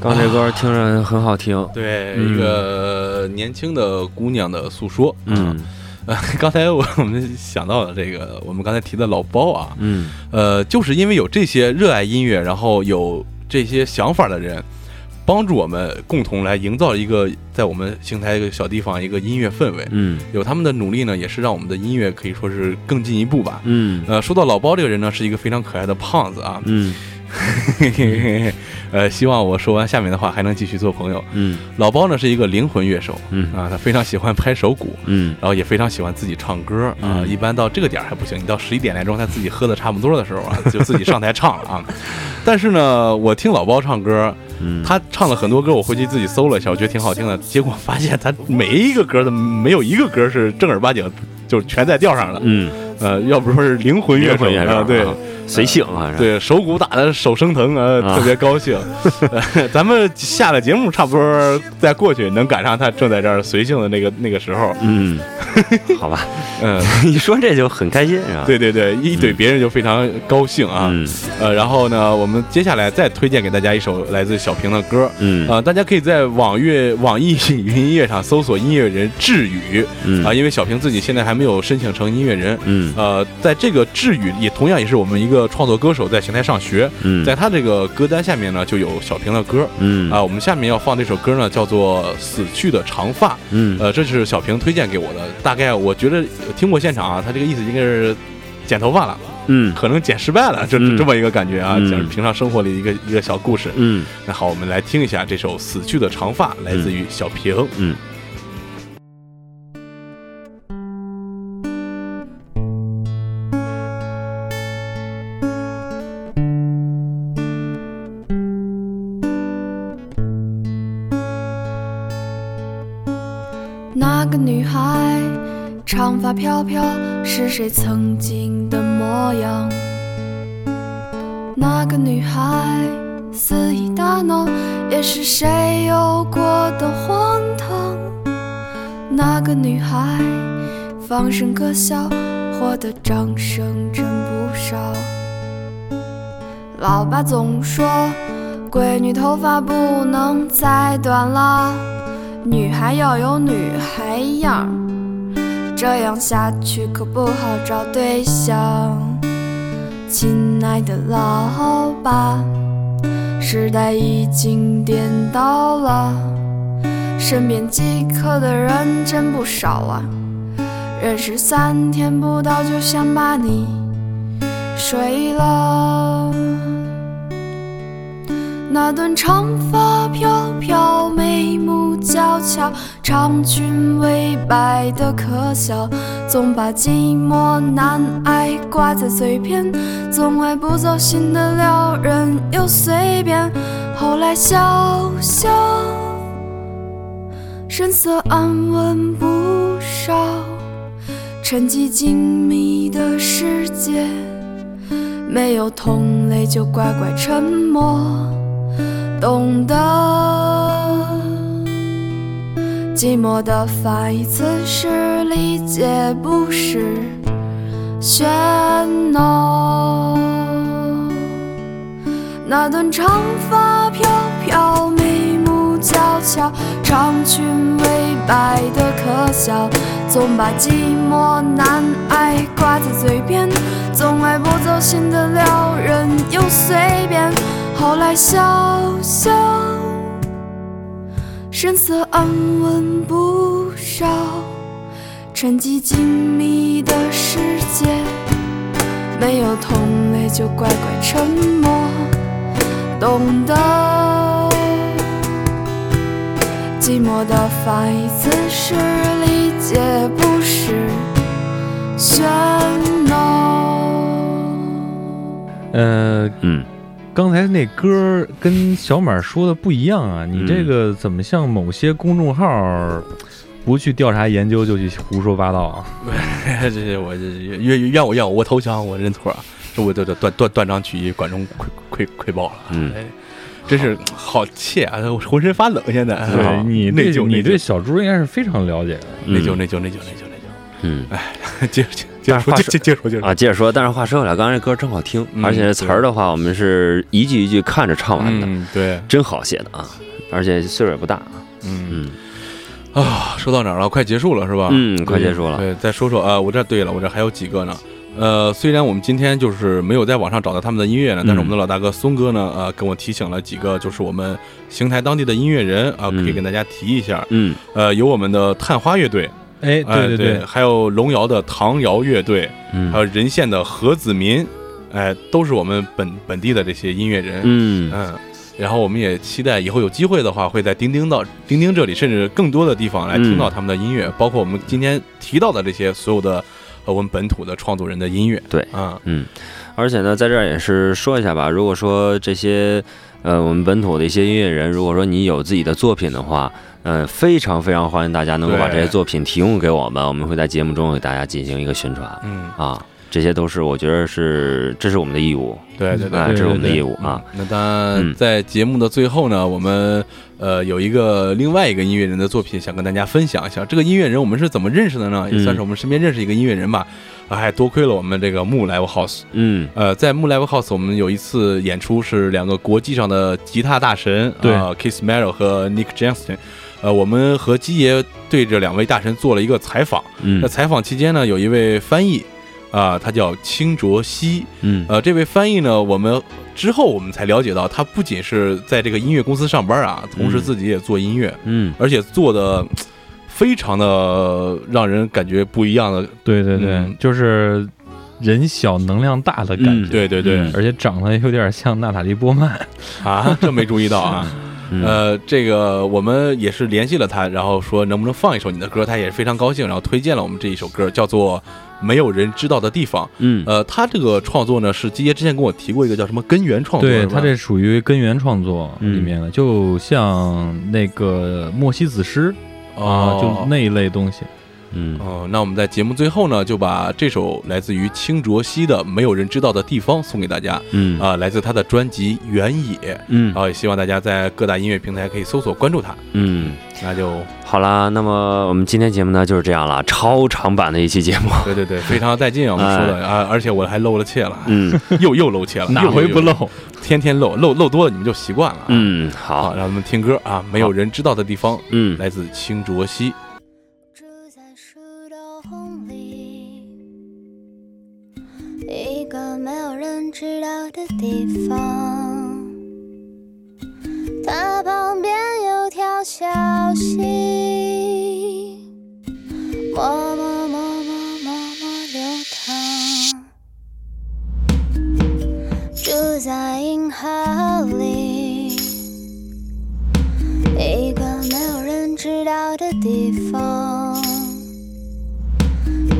刚这歌听着很好听，对，嗯一个年轻的姑娘的诉说。嗯呃，刚才我我们想到了这个，我们刚才提的老包啊，嗯呃，就是因为有这些热爱音乐，然后有这些想法的人，帮助我们共同来营造一个在我们邢台一个小地方一个音乐氛围。嗯有他们的努力呢，也是让我们的音乐可以说是更进一步吧。嗯呃，说到老包这个人呢，是一个非常可爱的胖子啊。嗯 呃，希望我说完下面的话还能继续做朋友。嗯老包呢是一个灵魂乐手，嗯啊，他非常喜欢拍手鼓，嗯然后也非常喜欢自己唱歌啊。嗯一般到这个点儿还不行，你到十一点来钟，他自己喝的差不多的时候啊，就自己上台唱了啊。但是呢，我听老包唱歌，嗯，他唱了很多歌，我回去自己搜了一下，我觉得挺好听的。结果发现他每一个歌的没有一个歌是正儿八经，就是全在调上的。嗯呃，要不说是灵魂乐手啊，对啊随性啊，是，对，手鼓打的手生疼啊，啊特别高兴。呃 咱们下了节目，差不多再过去能赶上他正在这儿随性的那个那个时候。嗯，好吧，嗯，一说这就很开心是吧？对对对，一怼别人就非常高兴啊。嗯呃，然后呢，我们接下来再推荐给大家一首来自小平的歌。嗯啊、大家可以在网乐、网易云音乐上搜索音乐人志宇嗯啊、因为小平自己现在还没有申请成音乐人。嗯呃，在这个志宇也同样也是我们一个创作歌手，在邢台上学，嗯在他这个歌单下面呢就有小平的歌。嗯啊，我们下面要放这首歌呢，叫做《死去的长发》。嗯呃，这是小平推荐给我的。大概我觉得听过现场啊，他这个意思应该是剪头发了，嗯可能剪失败了，这嗯这么一个感觉啊，嗯讲是平常生活里一个一个小故事。嗯那好，我们来听一下这首《死去的长发》，来自于小平。嗯。那飘飘，是谁曾经的模样？那个女孩，肆意大闹，也是谁有过的荒唐？那个女孩，放声歌笑，获得掌声真不少。老爸总说，闺女头发不能再短了。女孩要有女孩样，这样下去可不好找对象。亲爱的老爸，时代已经颠倒了，身边饥渴的人真不少啊。认识三天不到就想把你睡了。那段长发飘飘，眉目娇俏，长裙微摆的可笑，总把寂寞难挨挂在嘴边，总爱不走心的撩人又随便。后来笑笑，神色安稳不少，沉寂静谧的世界，没有同类就乖乖沉默。懂得寂寞的反义词是理解，不是喧闹。那段长发飘飘，眉目娇俏，长裙微摆的可笑，总把寂寞难挨挂在嘴边，总爱不走心的撩人又随便。后来笑笑，神色安稳不少，沉寂静谧的世界，没有同类就乖乖沉默，懂得寂寞的反义词是理解，不是喧闹。呃，嗯，刚才那歌跟小马说的不一样啊，你这个怎么像某些公众号不去调查研究就去胡说八道啊？这这我这怨怨我怨我，我投降，我认错啊！这我就就断断断章取义，管中窥窥窥豹了，嗯哎，真是好气啊！我浑身发冷，现在对啊你内疚，你内疚对小猪应该是非常了解的。内疚，内疚，内疚，内疚，内嗯哎。接着接接着说，接接接着说，接着说啊，接着说，但是话说回来，刚才这歌真好听，嗯而且词儿的话，我们是一句一句看着唱完的，嗯，对，真好写的啊，而且岁数也不大，嗯嗯啊，说到哪儿了？快结束了是吧？嗯，快结束了，对，再说说啊，我这对了，我这还有几个呢。呃，虽然我们今天就是没有在网上找到他们的音乐呢，但是我们的老大哥松哥呢，呃，跟我提醒了几个，就是我们邢台当地的音乐人啊，可以嗯跟大家提一下。嗯呃，有我们的探花乐队，哎，对对对，还有龙窑的唐瑶乐队，嗯。还有任县的何子民，哎，都是我们本本地的这些音乐人。嗯。嗯，然后我们也期待以后有机会的话，会在钉钉到钉钉这里，甚至更多的地方来听到他们的音乐，包括我们今天提到的这些所有的呃我们本土的创作人的音乐。对啊，嗯，而且呢，在这儿也是说一下吧，如果说这些呃我们本土的一些音乐人，如果说你有自己的作品的话，呃，非常非常欢迎大家能够把这些作品提供给我们，我们会在节目中给大家进行一个宣传嗯，啊。这些都是我觉得是这是我们的义务，对对对，这是我们的义务啊。那当然，嗯在节目的最后呢，我们呃有一个另外一个音乐人的作品想跟大家分享一下。这个音乐人我们是怎么认识的呢？也算是我们身边认识一个音乐人吧。啊，还多亏了我们这个木 Live House。嗯呃，在木 Live House，我们有一次演出是两个国际上的吉他大神，对呃、，Kiss Merrill 和 Nick Johnston。呃，我们和基爷对这两位大神做了一个采访。嗯那采访期间呢，有一位翻译，啊、他叫清卓熙。嗯呃，这位翻译呢，我们之后我们才了解到，他不仅是在这个音乐公司上班啊，同时嗯自己也做音乐，嗯而且做的非常的让人感觉不一样的。对对对，嗯就是人小能量大的感嗯觉，对对对、嗯而且长得有点像娜塔莉波曼。啊，这没注意到啊。嗯呃，这个我们也是联系了他，然后说能不能放一首你的歌，他也是非常高兴，然后推荐了我们这一首歌，叫做《没有人知道的地方》。嗯呃，他这个创作呢，是基爷之前跟我提过一个叫什么根源创作，对他这属于根源创作嗯里面的，就像那个莫西子诗啊，哦就那一类东西。嗯。哦，那我们在节目最后呢，就把这首来自于清卓熙的《没有人知道的地方》送给大家。嗯。啊、来自他的专辑《原野》，嗯。然后，也希望大家在各大音乐平台可以搜索关注他。嗯，那就好啦，那么我们今天节目呢就是这样了，超长版的一期节目。对对对，非常带劲啊，我们说的啊，而且我还露了怯了，嗯。又又露怯了，哪回不露？天天露，露露多了你们就习惯了啊。嗯，好，让我们听歌啊，没有人知道的地方，嗯。来自清浊熙。的地方他旁边有条小溪默默默默默默流淌住在银河里一个没有人知道的地方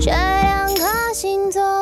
这两颗星座